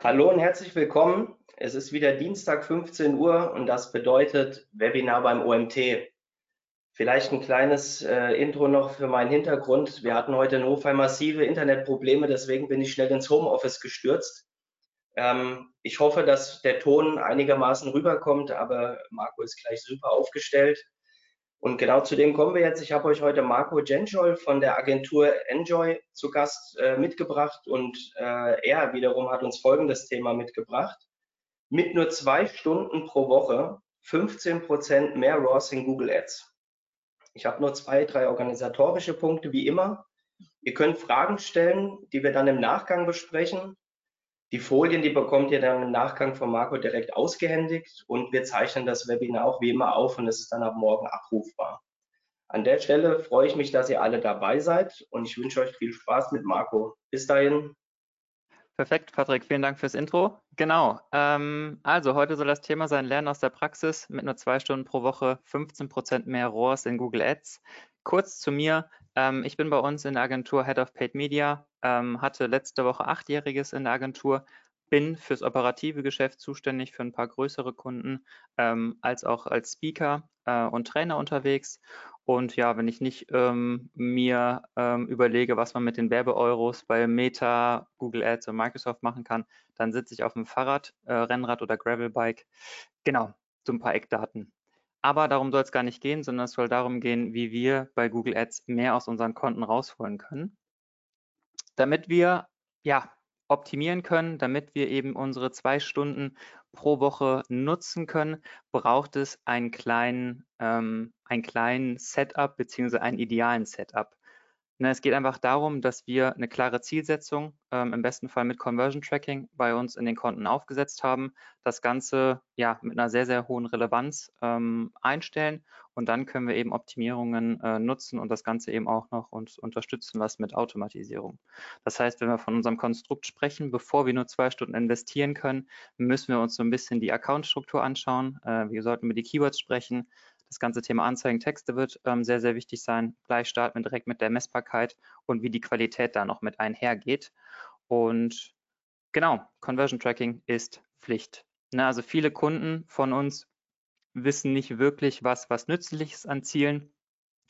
Hallo und herzlich willkommen. Es ist wieder Dienstag 15 Uhr und das bedeutet Webinar beim OMT. Vielleicht ein kleines äh, Intro noch für meinen Hintergrund. Wir hatten heute in Hofheim massive Internetprobleme, deswegen bin ich schnell ins Homeoffice gestürzt. Ähm, ich hoffe, dass der Ton einigermaßen rüberkommt, aber Marco ist gleich super aufgestellt. Und genau zu dem kommen wir jetzt. Ich habe euch heute Marco Genschol von der Agentur Enjoy zu Gast äh, mitgebracht und äh, er wiederum hat uns folgendes Thema mitgebracht. Mit nur zwei Stunden pro Woche 15 Prozent mehr ROAS in Google Ads. Ich habe nur zwei, drei organisatorische Punkte wie immer. Ihr könnt Fragen stellen, die wir dann im Nachgang besprechen. Die Folien, die bekommt ihr dann im Nachgang von Marco direkt ausgehändigt und wir zeichnen das Webinar auch wie immer auf und es ist dann ab morgen abrufbar. An der Stelle freue ich mich, dass ihr alle dabei seid und ich wünsche euch viel Spaß mit Marco. Bis dahin. Perfekt, Patrick, vielen Dank fürs Intro. Genau, ähm, also heute soll das Thema sein Lernen aus der Praxis mit nur zwei Stunden pro Woche, 15 Prozent mehr ROAS in Google Ads. Kurz zu mir, ähm, ich bin bei uns in der Agentur Head of Paid Media, ähm, hatte letzte Woche achtjähriges in der Agentur, bin fürs operative Geschäft zuständig für ein paar größere Kunden, ähm, als auch als Speaker äh, und Trainer unterwegs. Und ja, wenn ich nicht ähm, mir ähm, überlege, was man mit den Werbeeuros bei Meta, Google Ads und Microsoft machen kann, dann sitze ich auf dem Fahrrad, äh, Rennrad oder Gravelbike. Genau, so ein paar Eckdaten. Aber darum soll es gar nicht gehen, sondern es soll darum gehen, wie wir bei Google Ads mehr aus unseren Konten rausholen können. Damit wir ja, optimieren können, damit wir eben unsere zwei Stunden pro Woche nutzen können, braucht es einen kleinen, ähm, einen kleinen Setup beziehungsweise einen idealen Setup. Ne, es geht einfach darum, dass wir eine klare Zielsetzung, ähm, im besten Fall mit Conversion Tracking, bei uns in den Konten aufgesetzt haben, das Ganze ja mit einer sehr, sehr hohen Relevanz ähm, einstellen und dann können wir eben Optimierungen äh, nutzen und das Ganze eben auch noch uns unterstützen lassen mit Automatisierung. Das heißt, wenn wir von unserem Konstrukt sprechen, bevor wir nur zwei Stunden investieren können, müssen wir uns so ein bisschen die Accountstruktur anschauen. Äh, wir sollten über die Keywords sprechen, das ganze Thema Anzeigen, Texte wird ähm, sehr, sehr wichtig sein. Gleich starten wir direkt mit der Messbarkeit und wie die Qualität da noch mit einhergeht. Und genau, Conversion Tracking ist Pflicht. Na, also viele Kunden von uns wissen nicht wirklich, was, was nützlich ist an Zielen.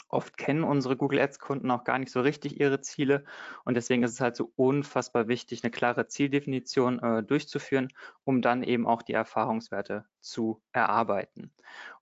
Oft kennen unsere Google Ads Kunden auch gar nicht so richtig ihre Ziele und deswegen ist es halt so unfassbar wichtig, eine klare Zieldefinition äh, durchzuführen, um dann eben auch die Erfahrungswerte zu erarbeiten.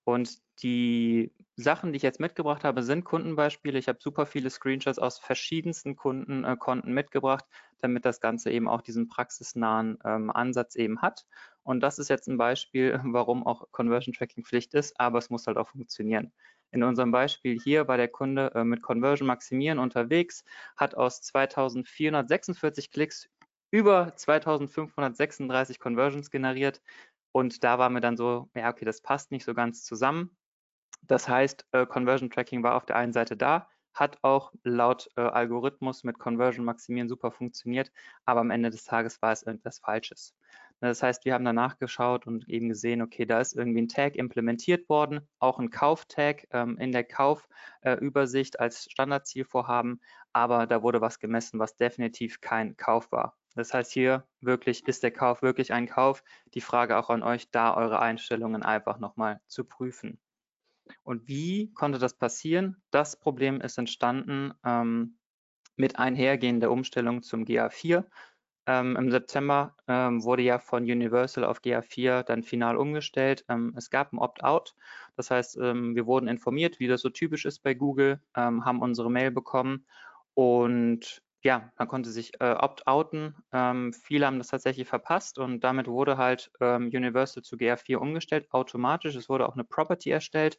Und die Sachen, die ich jetzt mitgebracht habe, sind Kundenbeispiele. Ich habe super viele Screenshots aus verschiedensten Kundenkonten äh, mitgebracht, damit das Ganze eben auch diesen praxisnahen ähm, Ansatz eben hat. Und das ist jetzt ein Beispiel, warum auch Conversion Tracking Pflicht ist, aber es muss halt auch funktionieren. In unserem Beispiel hier war der Kunde äh, mit Conversion Maximieren unterwegs, hat aus 2446 Klicks über 2536 Conversions generiert. Und da war mir dann so, ja, okay, das passt nicht so ganz zusammen. Das heißt, äh, Conversion Tracking war auf der einen Seite da, hat auch laut äh, Algorithmus mit Conversion Maximieren super funktioniert, aber am Ende des Tages war es irgendwas Falsches. Das heißt, wir haben danach geschaut und eben gesehen, okay, da ist irgendwie ein Tag implementiert worden, auch ein Kauftag ähm, in der Kaufübersicht äh, als Standardzielvorhaben, aber da wurde was gemessen, was definitiv kein Kauf war. Das heißt hier wirklich, ist der Kauf wirklich ein Kauf? Die Frage auch an euch, da eure Einstellungen einfach nochmal zu prüfen. Und wie konnte das passieren? Das Problem ist entstanden ähm, mit einhergehender Umstellung zum GA4. Ähm, Im September ähm, wurde ja von Universal auf GA4 dann final umgestellt. Ähm, es gab ein Opt-out. Das heißt, ähm, wir wurden informiert, wie das so typisch ist bei Google, ähm, haben unsere Mail bekommen und ja, man konnte sich äh, opt-outen. Ähm, viele haben das tatsächlich verpasst und damit wurde halt Universal zu GR4 umgestellt, automatisch. Es wurde auch eine Property erstellt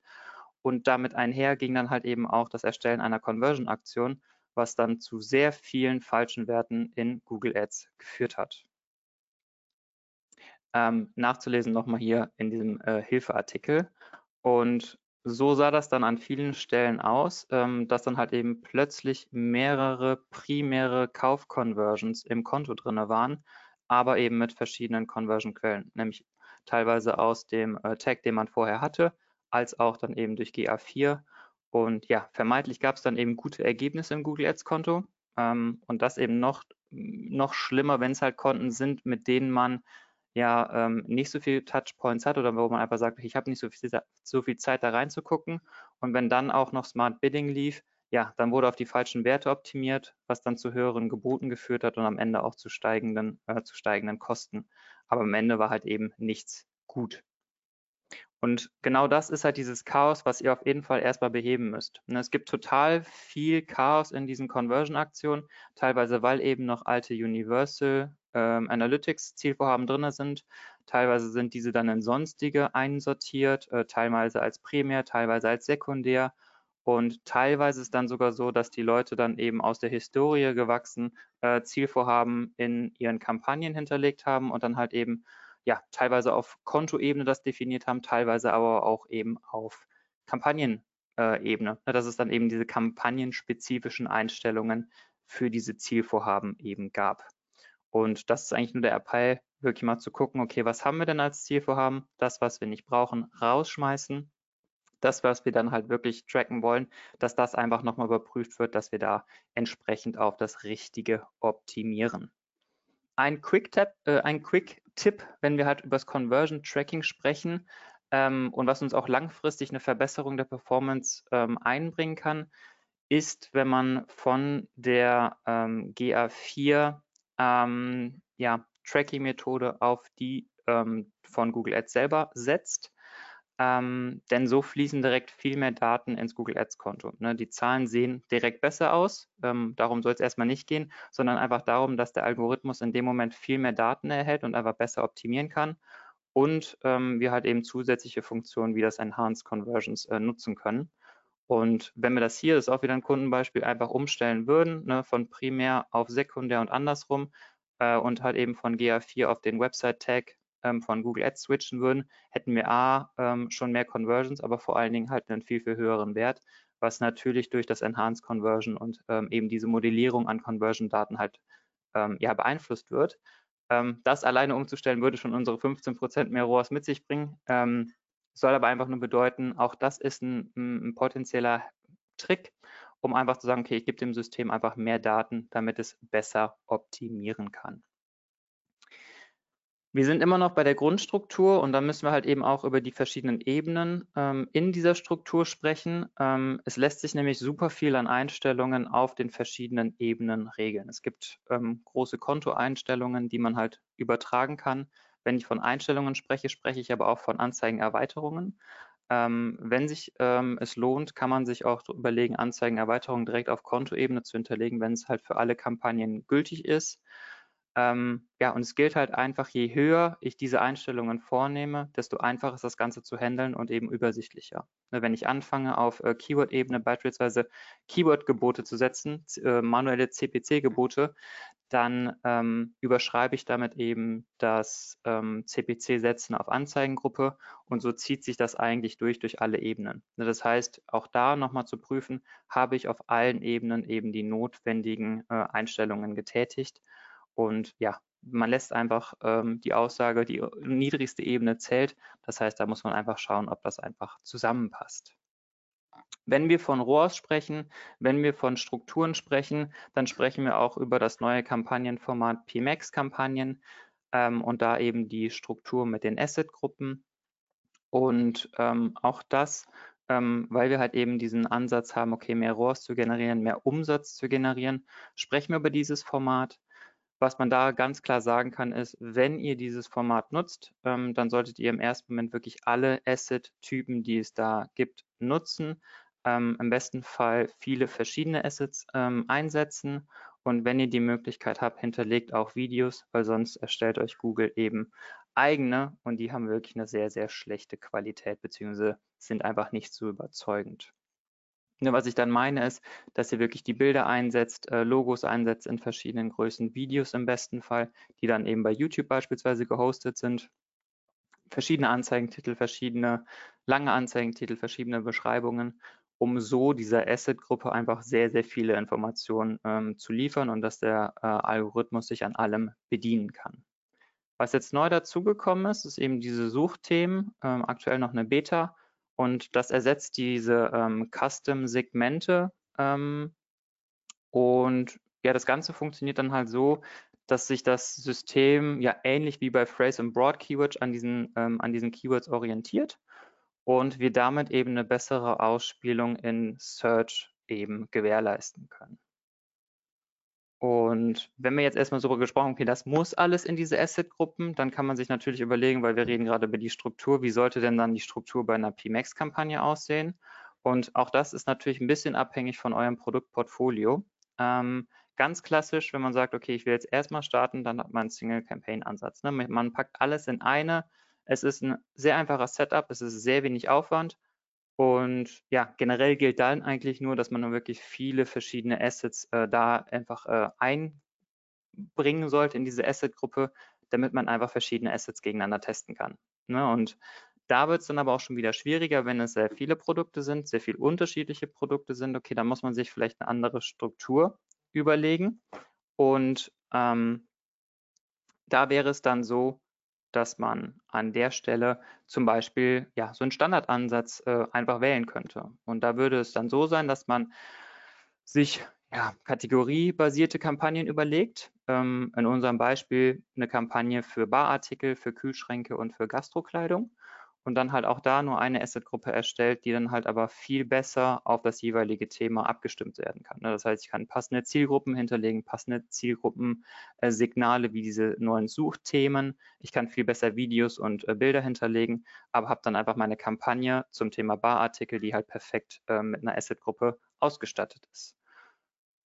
und damit einher ging dann halt eben auch das Erstellen einer Conversion-Aktion, was dann zu sehr vielen falschen Werten in Google Ads geführt hat. Ähm, nachzulesen nochmal hier in diesem äh, Hilfeartikel. Und so sah das dann an vielen Stellen aus, ähm, dass dann halt eben plötzlich mehrere primäre Kauf-Conversions im Konto drin waren, aber eben mit verschiedenen Conversion-Quellen, nämlich teilweise aus dem äh, Tag, den man vorher hatte, als auch dann eben durch GA4. Und ja, vermeintlich gab es dann eben gute Ergebnisse im Google Ads Konto ähm, und das eben noch noch schlimmer, wenn es halt Konten sind, mit denen man ja ähm, nicht so viel Touchpoints hat oder wo man einfach sagt, ich habe nicht so viel, so viel Zeit da reinzugucken. Und wenn dann auch noch Smart Bidding lief, ja, dann wurde auf die falschen Werte optimiert, was dann zu höheren Geboten geführt hat und am Ende auch zu steigenden, äh, zu steigenden Kosten. Aber am Ende war halt eben nichts gut. Und genau das ist halt dieses Chaos, was ihr auf jeden Fall erstmal beheben müsst. Und es gibt total viel Chaos in diesen Conversion-Aktionen, teilweise weil eben noch alte Universal ähm, Analytics Zielvorhaben drin sind. Teilweise sind diese dann in sonstige einsortiert, äh, teilweise als primär, teilweise als sekundär. Und teilweise ist dann sogar so, dass die Leute dann eben aus der Historie gewachsen äh, Zielvorhaben in ihren Kampagnen hinterlegt haben und dann halt eben ja teilweise auf Kontoebene das definiert haben, teilweise aber auch eben auf Kampagnenebene. Äh, dass es dann eben diese kampagnenspezifischen Einstellungen für diese Zielvorhaben eben gab. Und das ist eigentlich nur der Appell, wirklich mal zu gucken, okay, was haben wir denn als Zielvorhaben? Das, was wir nicht brauchen, rausschmeißen. Das, was wir dann halt wirklich tracken wollen, dass das einfach nochmal überprüft wird, dass wir da entsprechend auf das Richtige optimieren. Ein Quick-Tipp, äh, ein Quick wenn wir halt über das Conversion Tracking sprechen ähm, und was uns auch langfristig eine Verbesserung der Performance ähm, einbringen kann, ist, wenn man von der ähm, GA4 ähm, ja, Tracking-Methode auf die ähm, von Google Ads selber setzt. Ähm, denn so fließen direkt viel mehr Daten ins Google Ads-Konto. Ne? Die Zahlen sehen direkt besser aus. Ähm, darum soll es erstmal nicht gehen, sondern einfach darum, dass der Algorithmus in dem Moment viel mehr Daten erhält und einfach besser optimieren kann. Und ähm, wir halt eben zusätzliche Funktionen wie das Enhanced Conversions äh, nutzen können. Und wenn wir das hier, das ist auch wieder ein Kundenbeispiel, einfach umstellen würden, ne, von primär auf sekundär und andersrum äh, und halt eben von GA4 auf den Website-Tag von Google Ads switchen würden, hätten wir A, ähm, schon mehr Conversions, aber vor allen Dingen halt einen viel, viel höheren Wert, was natürlich durch das Enhanced Conversion und ähm, eben diese Modellierung an Conversion-Daten halt ähm, ja, beeinflusst wird. Ähm, das alleine umzustellen würde schon unsere 15% mehr ROAS mit sich bringen. Ähm, soll aber einfach nur bedeuten, auch das ist ein, ein potenzieller Trick, um einfach zu sagen, okay, ich gebe dem System einfach mehr Daten, damit es besser optimieren kann. Wir sind immer noch bei der Grundstruktur und da müssen wir halt eben auch über die verschiedenen Ebenen ähm, in dieser Struktur sprechen. Ähm, es lässt sich nämlich super viel an Einstellungen auf den verschiedenen Ebenen regeln. Es gibt ähm, große Kontoeinstellungen, die man halt übertragen kann. Wenn ich von Einstellungen spreche, spreche ich aber auch von Anzeigenerweiterungen. Ähm, wenn sich ähm, es lohnt, kann man sich auch überlegen, Anzeigenerweiterungen direkt auf Kontoebene zu hinterlegen, wenn es halt für alle Kampagnen gültig ist. Ähm, ja, und es gilt halt einfach, je höher ich diese Einstellungen vornehme, desto einfacher ist das Ganze zu handeln und eben übersichtlicher. Ne, wenn ich anfange, auf äh, Keyword-Ebene beispielsweise Keyword-Gebote zu setzen, äh, manuelle CPC-Gebote, dann ähm, überschreibe ich damit eben das ähm, CPC-Setzen auf Anzeigengruppe und so zieht sich das eigentlich durch durch alle Ebenen. Ne, das heißt, auch da nochmal zu prüfen, habe ich auf allen Ebenen eben die notwendigen äh, Einstellungen getätigt und ja, man lässt einfach ähm, die Aussage, die niedrigste Ebene zählt. Das heißt, da muss man einfach schauen, ob das einfach zusammenpasst. Wenn wir von ROAS sprechen, wenn wir von Strukturen sprechen, dann sprechen wir auch über das neue Kampagnenformat PMAX-Kampagnen ähm, und da eben die Struktur mit den Asset-Gruppen. Und ähm, auch das, ähm, weil wir halt eben diesen Ansatz haben, okay, mehr ROAS zu generieren, mehr Umsatz zu generieren, sprechen wir über dieses Format. Was man da ganz klar sagen kann, ist, wenn ihr dieses Format nutzt, ähm, dann solltet ihr im ersten Moment wirklich alle Asset-Typen, die es da gibt, nutzen. Ähm, Im besten Fall viele verschiedene Assets ähm, einsetzen. Und wenn ihr die Möglichkeit habt, hinterlegt auch Videos, weil sonst erstellt euch Google eben eigene und die haben wirklich eine sehr, sehr schlechte Qualität beziehungsweise sind einfach nicht so überzeugend. Ne, was ich dann meine ist, dass ihr wirklich die Bilder einsetzt, äh, Logos einsetzt in verschiedenen Größen, Videos im besten Fall, die dann eben bei YouTube beispielsweise gehostet sind. Verschiedene Anzeigentitel, verschiedene lange Anzeigentitel, verschiedene Beschreibungen, um so dieser Asset-Gruppe einfach sehr, sehr viele Informationen ähm, zu liefern und dass der äh, Algorithmus sich an allem bedienen kann. Was jetzt neu dazugekommen ist, ist eben diese Suchthemen, ähm, aktuell noch eine Beta und das ersetzt diese ähm, Custom-Segmente. Ähm, und ja, das Ganze funktioniert dann halt so, dass sich das System ja ähnlich wie bei Phrase und Broad Keywords an diesen, ähm, an diesen Keywords orientiert und wir damit eben eine bessere Ausspielung in Search eben gewährleisten können. Und wenn wir jetzt erstmal so gesprochen, okay, das muss alles in diese Asset-Gruppen, dann kann man sich natürlich überlegen, weil wir reden gerade über die Struktur, wie sollte denn dann die Struktur bei einer PMAX-Kampagne aussehen? Und auch das ist natürlich ein bisschen abhängig von eurem Produktportfolio. Ähm, ganz klassisch, wenn man sagt, okay, ich will jetzt erstmal starten, dann hat man einen Single-Campaign-Ansatz. Ne? Man packt alles in eine. Es ist ein sehr einfacher Setup, es ist sehr wenig Aufwand und ja, generell gilt dann eigentlich nur, dass man wirklich viele verschiedene Assets äh, da einfach äh, einbringen sollte in diese Asset-Gruppe, damit man einfach verschiedene Assets gegeneinander testen kann. Ne? Und da wird es dann aber auch schon wieder schwieriger, wenn es sehr viele Produkte sind, sehr viele unterschiedliche Produkte sind. Okay, dann muss man sich vielleicht eine andere Struktur überlegen. Und ähm, da wäre es dann so, dass man an der Stelle zum Beispiel ja, so einen Standardansatz äh, einfach wählen könnte. Und da würde es dann so sein, dass man sich ja, kategoriebasierte Kampagnen überlegt. Ähm, in unserem Beispiel eine Kampagne für Barartikel, für Kühlschränke und für Gastrokleidung und dann halt auch da nur eine Asset-Gruppe erstellt, die dann halt aber viel besser auf das jeweilige Thema abgestimmt werden kann. Ne? Das heißt, ich kann passende Zielgruppen hinterlegen, passende Zielgruppensignale wie diese neuen Suchthemen. Ich kann viel besser Videos und äh, Bilder hinterlegen, aber habe dann einfach meine Kampagne zum Thema Barartikel, die halt perfekt äh, mit einer Asset-Gruppe ausgestattet ist.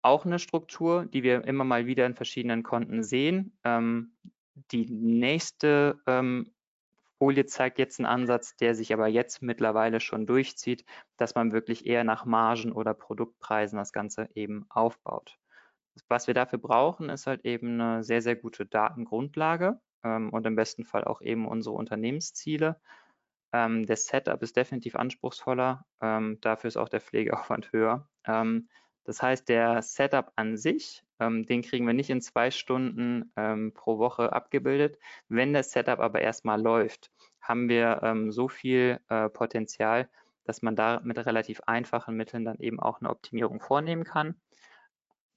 Auch eine Struktur, die wir immer mal wieder in verschiedenen Konten sehen. Ähm, die nächste ähm, Folie zeigt jetzt einen Ansatz, der sich aber jetzt mittlerweile schon durchzieht, dass man wirklich eher nach Margen oder Produktpreisen das Ganze eben aufbaut. Was wir dafür brauchen, ist halt eben eine sehr, sehr gute Datengrundlage ähm, und im besten Fall auch eben unsere Unternehmensziele. Ähm, der Setup ist definitiv anspruchsvoller, ähm, dafür ist auch der Pflegeaufwand höher. Ähm, das heißt, der Setup an sich, ähm, den kriegen wir nicht in zwei Stunden ähm, pro Woche abgebildet. Wenn das Setup aber erstmal läuft, haben wir ähm, so viel äh, Potenzial, dass man da mit relativ einfachen Mitteln dann eben auch eine Optimierung vornehmen kann.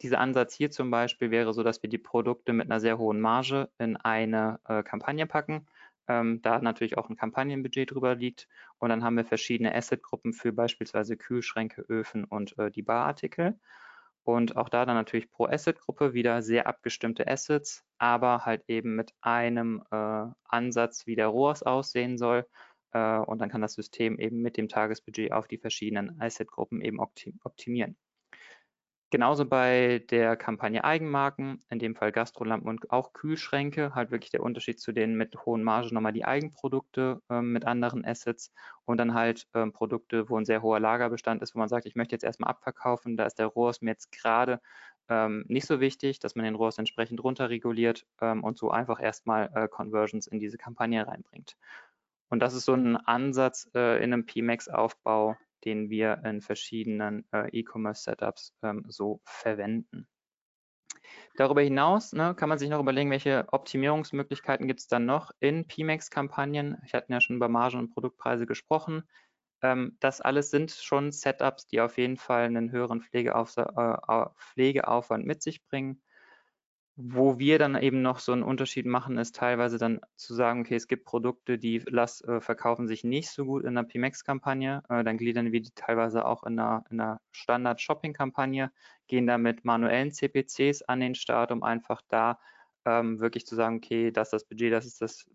Dieser Ansatz hier zum Beispiel wäre so, dass wir die Produkte mit einer sehr hohen Marge in eine äh, Kampagne packen ähm, da natürlich auch ein Kampagnenbudget drüber liegt. Und dann haben wir verschiedene Assetgruppen für beispielsweise Kühlschränke, Öfen und äh, die Barartikel. Und auch da dann natürlich pro Assetgruppe wieder sehr abgestimmte Assets, aber halt eben mit einem äh, Ansatz, wie der ROAS aussehen soll. Äh, und dann kann das System eben mit dem Tagesbudget auf die verschiedenen Assetgruppen eben optimieren. Genauso bei der Kampagne Eigenmarken, in dem Fall Gastrolampen und auch Kühlschränke, halt wirklich der Unterschied zu denen mit hohen Margen nochmal die Eigenprodukte ähm, mit anderen Assets und dann halt ähm, Produkte, wo ein sehr hoher Lagerbestand ist, wo man sagt, ich möchte jetzt erstmal abverkaufen, da ist der ROAS mir jetzt gerade ähm, nicht so wichtig, dass man den ROAS entsprechend runterreguliert ähm, und so einfach erstmal äh, Conversions in diese Kampagne reinbringt. Und das ist so ein Ansatz äh, in einem PMAX-Aufbau, den wir in verschiedenen äh, E-Commerce-Setups ähm, so verwenden. Darüber hinaus ne, kann man sich noch überlegen, welche Optimierungsmöglichkeiten gibt es dann noch in PMAX-Kampagnen. Ich hatte ja schon über Margen und Produktpreise gesprochen. Ähm, das alles sind schon Setups, die auf jeden Fall einen höheren Pflegeauf äh, Pflegeaufwand mit sich bringen. Wo wir dann eben noch so einen Unterschied machen, ist teilweise dann zu sagen, okay, es gibt Produkte, die las, äh, verkaufen sich nicht so gut in einer PMX-Kampagne, äh, dann gliedern wir die teilweise auch in einer, in einer Standard-Shopping-Kampagne, gehen da mit manuellen CPCs an den Start, um einfach da ähm, wirklich zu sagen, okay, das ist das Budget, das ist das,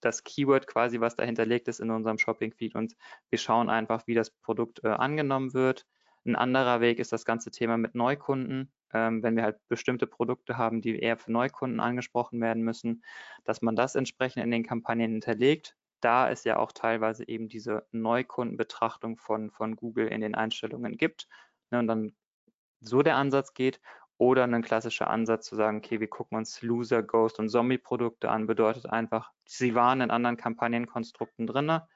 das Keyword quasi, was dahinterlegt ist in unserem Shopping-Feed und wir schauen einfach, wie das Produkt äh, angenommen wird. Ein anderer Weg ist das ganze Thema mit Neukunden ähm, wenn wir halt bestimmte Produkte haben, die eher für Neukunden angesprochen werden müssen, dass man das entsprechend in den Kampagnen hinterlegt. Da es ja auch teilweise eben diese Neukundenbetrachtung von, von Google in den Einstellungen gibt ne, und dann so der Ansatz geht oder ein klassischer Ansatz zu sagen, okay, wir gucken uns Loser, Ghost und Zombie-Produkte an, bedeutet einfach, sie waren in anderen Kampagnenkonstrukten drinne,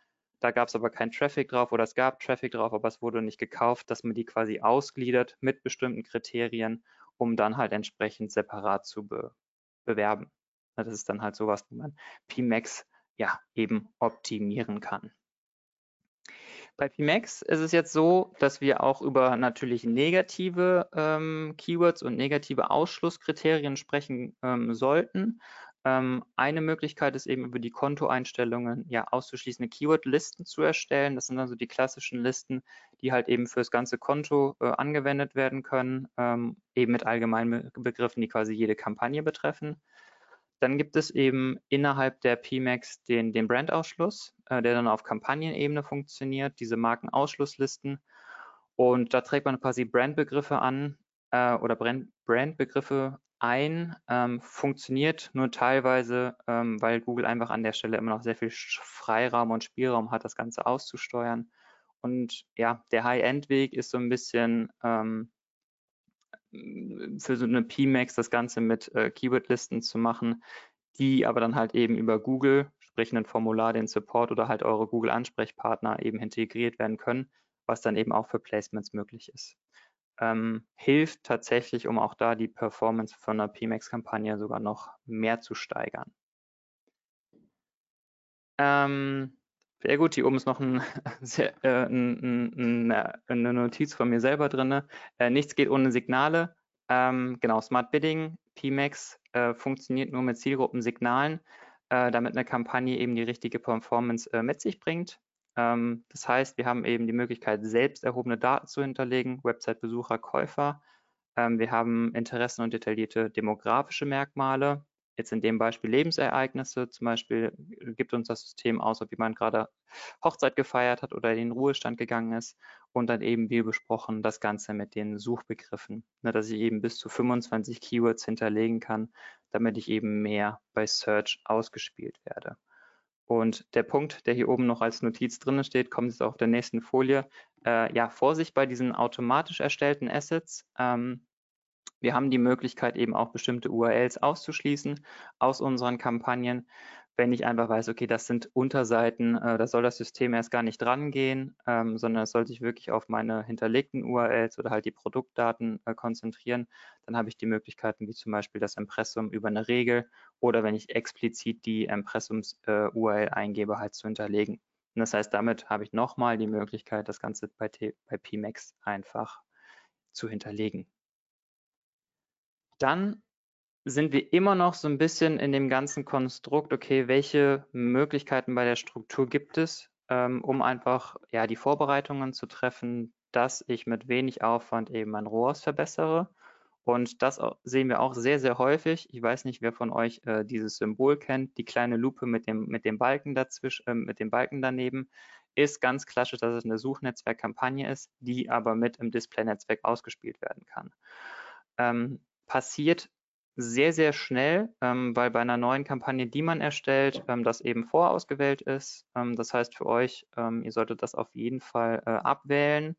da gab es aber keinen Traffic drauf oder es gab Traffic drauf, aber es wurde nicht gekauft, dass man die quasi ausgliedert mit bestimmten Kriterien, um dann halt entsprechend separat zu be bewerben. Das ist dann halt sowas, wo man PMAX ja eben optimieren kann. Bei PMAX ist es jetzt so, dass wir auch über natürlich negative ähm, Keywords und negative Ausschlusskriterien sprechen ähm, sollten. Ähm, eine Möglichkeit ist eben über die Kontoeinstellungen ja auszuschließende Keyword-Listen zu erstellen. Das sind also die klassischen Listen, die halt eben fürs ganze Konto äh, angewendet werden können, ähm, eben mit allgemeinen Begriffen, die quasi jede Kampagne betreffen. Dann gibt es eben innerhalb der PMAX den, den Brandausschluss, äh, der dann auf Kampagnenebene funktioniert, diese Markenausschlusslisten. Und da trägt man quasi Brandbegriffe an äh, oder Brand, Brandbegriffe ein, ähm, funktioniert nur teilweise, ähm, weil Google einfach an der Stelle immer noch sehr viel Freiraum und Spielraum hat, das Ganze auszusteuern. Und ja, der High-End-Weg ist so ein bisschen ähm, für so eine PMAX das Ganze mit äh, Keyword-Listen zu machen, die aber dann halt eben über Google, sprich ein Formular, den Support oder halt eure Google-Ansprechpartner eben integriert werden können, was dann eben auch für Placements möglich ist ähm, hilft tatsächlich, um auch da die Performance von einer PMAX-Kampagne sogar noch mehr zu steigern. Ähm, sehr gut, hier oben ist noch ein, sehr, äh, ein, ein, eine Notiz von mir selber drin. Äh, nichts geht ohne Signale. Ähm, genau, Smart Bidding, PMAX äh, funktioniert nur mit Zielgruppensignalen, äh, damit eine Kampagne eben die richtige Performance äh, mit sich bringt. Ähm, das heißt, wir haben eben die Möglichkeit, selbst erhobene Daten zu hinterlegen, Website-Besucher, Käufer. Ähm, wir haben Interessen und detaillierte demografische Merkmale. Jetzt in dem Beispiel Lebensereignisse, zum Beispiel gibt uns das System aus, ob jemand gerade Hochzeit gefeiert hat oder in den Ruhestand gegangen ist und dann eben, wie besprochen, das Ganze mit den Suchbegriffen, ne, dass ich eben bis zu 25 Keywords hinterlegen kann, damit ich eben mehr bei Search ausgespielt werde. Und der Punkt, der hier oben noch als Notiz drin steht, kommt jetzt auf der nächsten Folie. Äh, ja, Vorsicht bei diesen automatisch erstellten Assets. Ähm, wir haben die Möglichkeit, eben auch bestimmte URLs auszuschließen aus unseren Kampagnen wenn ich einfach weiß, okay, das sind Unterseiten, äh, da soll das System erst gar nicht drangehen, ähm, sondern es soll sich wirklich auf meine hinterlegten URLs oder halt die Produktdaten äh, konzentrieren, dann habe ich die Möglichkeiten wie zum Beispiel das Impressum über eine Regel oder wenn ich explizit die Impressums-URL äh, eingebe, halt zu hinterlegen. Und das heißt, damit habe ich nochmal die Möglichkeit, das Ganze bei, T bei PMAX einfach zu hinterlegen. Dann sind wir immer noch so ein bisschen in dem ganzen Konstrukt, okay, welche Möglichkeiten bei der Struktur gibt es, ähm, um einfach ja die Vorbereitungen zu treffen, dass ich mit wenig Aufwand eben mein ROAS verbessere. Und das sehen wir auch sehr, sehr häufig. Ich weiß nicht, wer von euch äh, dieses Symbol kennt. Die kleine Lupe mit dem, mit dem Balken dazwischen, äh, mit dem Balken daneben ist ganz klassisch, dass es eine Suchnetzwerkkampagne ist, die aber mit im Display-Netzwerk ausgespielt werden kann. Ähm, passiert sehr, sehr schnell, ähm, weil bei einer neuen Kampagne, die man erstellt, ähm, das eben vorausgewählt ist. Ähm, das heißt für euch, ähm, ihr solltet das auf jeden Fall äh, abwählen.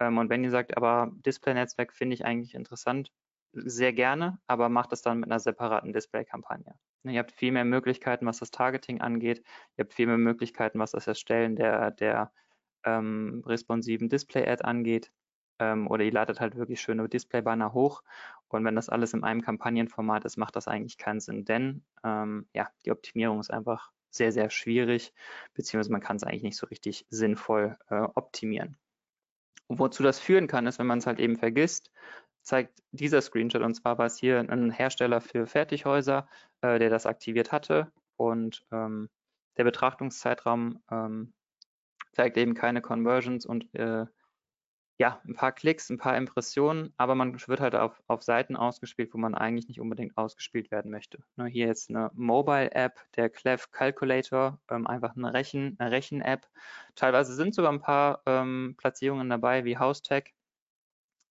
Ähm, und wenn ihr sagt, aber Display-Netzwerk finde ich eigentlich interessant, sehr gerne, aber macht das dann mit einer separaten Display-Kampagne. Ne, ihr habt viel mehr Möglichkeiten, was das Targeting angeht. Ihr habt viel mehr Möglichkeiten, was das Erstellen der, der ähm, responsiven Display-Ad angeht ähm, oder ihr ladet halt wirklich schöne Display-Banner hoch. Und wenn das alles in einem Kampagnenformat ist, macht das eigentlich keinen Sinn, denn ähm, ja, die Optimierung ist einfach sehr, sehr schwierig, beziehungsweise man kann es eigentlich nicht so richtig sinnvoll äh, optimieren. Und wozu das führen kann, ist, wenn man es halt eben vergisst, zeigt dieser Screenshot, und zwar war es hier ein Hersteller für Fertighäuser, äh, der das aktiviert hatte und ähm, der Betrachtungszeitraum ähm, zeigt eben keine Conversions und äh, ja, ein paar Klicks, ein paar Impressionen, aber man wird halt auf, auf Seiten ausgespielt, wo man eigentlich nicht unbedingt ausgespielt werden möchte. Ne, hier jetzt eine Mobile-App, der Clef Calculator, ähm, einfach eine Rechen, eine Rechen-App. Teilweise sind sogar ein paar ähm, Platzierungen dabei, wie House-Tech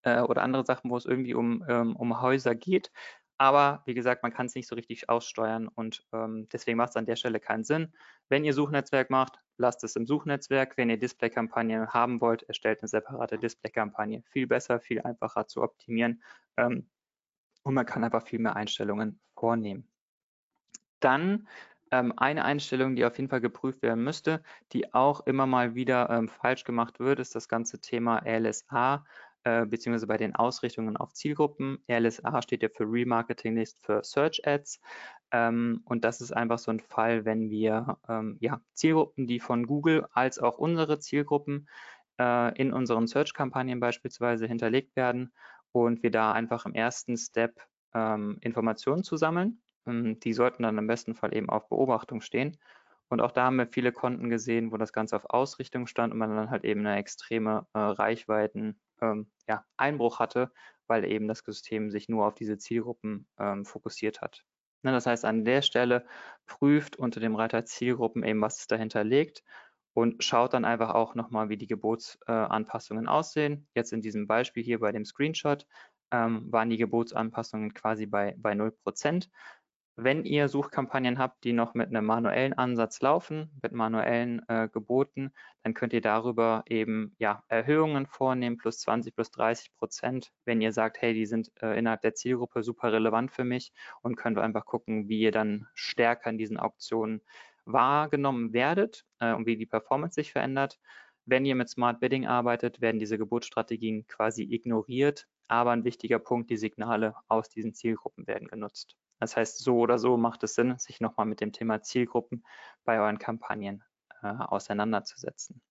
äh, oder andere Sachen, wo es irgendwie um, ähm, um Häuser geht. Aber wie gesagt, man kann es nicht so richtig aussteuern und ähm, deswegen macht es an der Stelle keinen Sinn. Wenn ihr Suchnetzwerk macht, lasst es im Suchnetzwerk. Wenn ihr Display-Kampagnen haben wollt, erstellt eine separate Display-Kampagne. Viel besser, viel einfacher zu optimieren ähm, und man kann einfach viel mehr Einstellungen vornehmen. Dann ähm, eine Einstellung, die auf jeden Fall geprüft werden müsste, die auch immer mal wieder ähm, falsch gemacht wird, ist das ganze Thema LSA äh, beziehungsweise bei den Ausrichtungen auf Zielgruppen. RLSA steht ja für Remarketing List für Search Ads. Ähm, und das ist einfach so ein Fall, wenn wir ähm, ja, Zielgruppen, die von Google als auch unsere Zielgruppen äh, in unseren Search-Kampagnen beispielsweise hinterlegt werden und wir da einfach im ersten Step ähm, Informationen zu sammeln. Ähm, die sollten dann im besten Fall eben auf Beobachtung stehen. Und auch da haben wir viele Konten gesehen, wo das Ganze auf Ausrichtung stand und man dann halt eben eine extreme äh, Reichweiten ähm, ja, Einbruch hatte, weil eben das System sich nur auf diese Zielgruppen ähm, fokussiert hat. Ne, das heißt, an der Stelle prüft unter dem Reiter Zielgruppen eben, was ist dahinter liegt und schaut dann einfach auch nochmal, wie die Gebotsanpassungen äh, aussehen. Jetzt in diesem Beispiel hier bei dem Screenshot ähm, waren die Gebotsanpassungen quasi bei, bei 0%. Wenn ihr Suchkampagnen habt, die noch mit einem manuellen Ansatz laufen, mit manuellen äh, Geboten, dann könnt ihr darüber eben ja, Erhöhungen vornehmen, plus 20, plus 30 Prozent, wenn ihr sagt, hey, die sind äh, innerhalb der Zielgruppe super relevant für mich und könnt einfach gucken, wie ihr dann stärker in diesen Auktionen wahrgenommen werdet äh, und wie die Performance sich verändert. Wenn ihr mit Smart Bidding arbeitet, werden diese Geburtsstrategien quasi ignoriert, aber ein wichtiger Punkt, die Signale aus diesen Zielgruppen werden genutzt. Das heißt, so oder so macht es Sinn, sich nochmal mit dem Thema Zielgruppen bei euren Kampagnen äh, auseinanderzusetzen.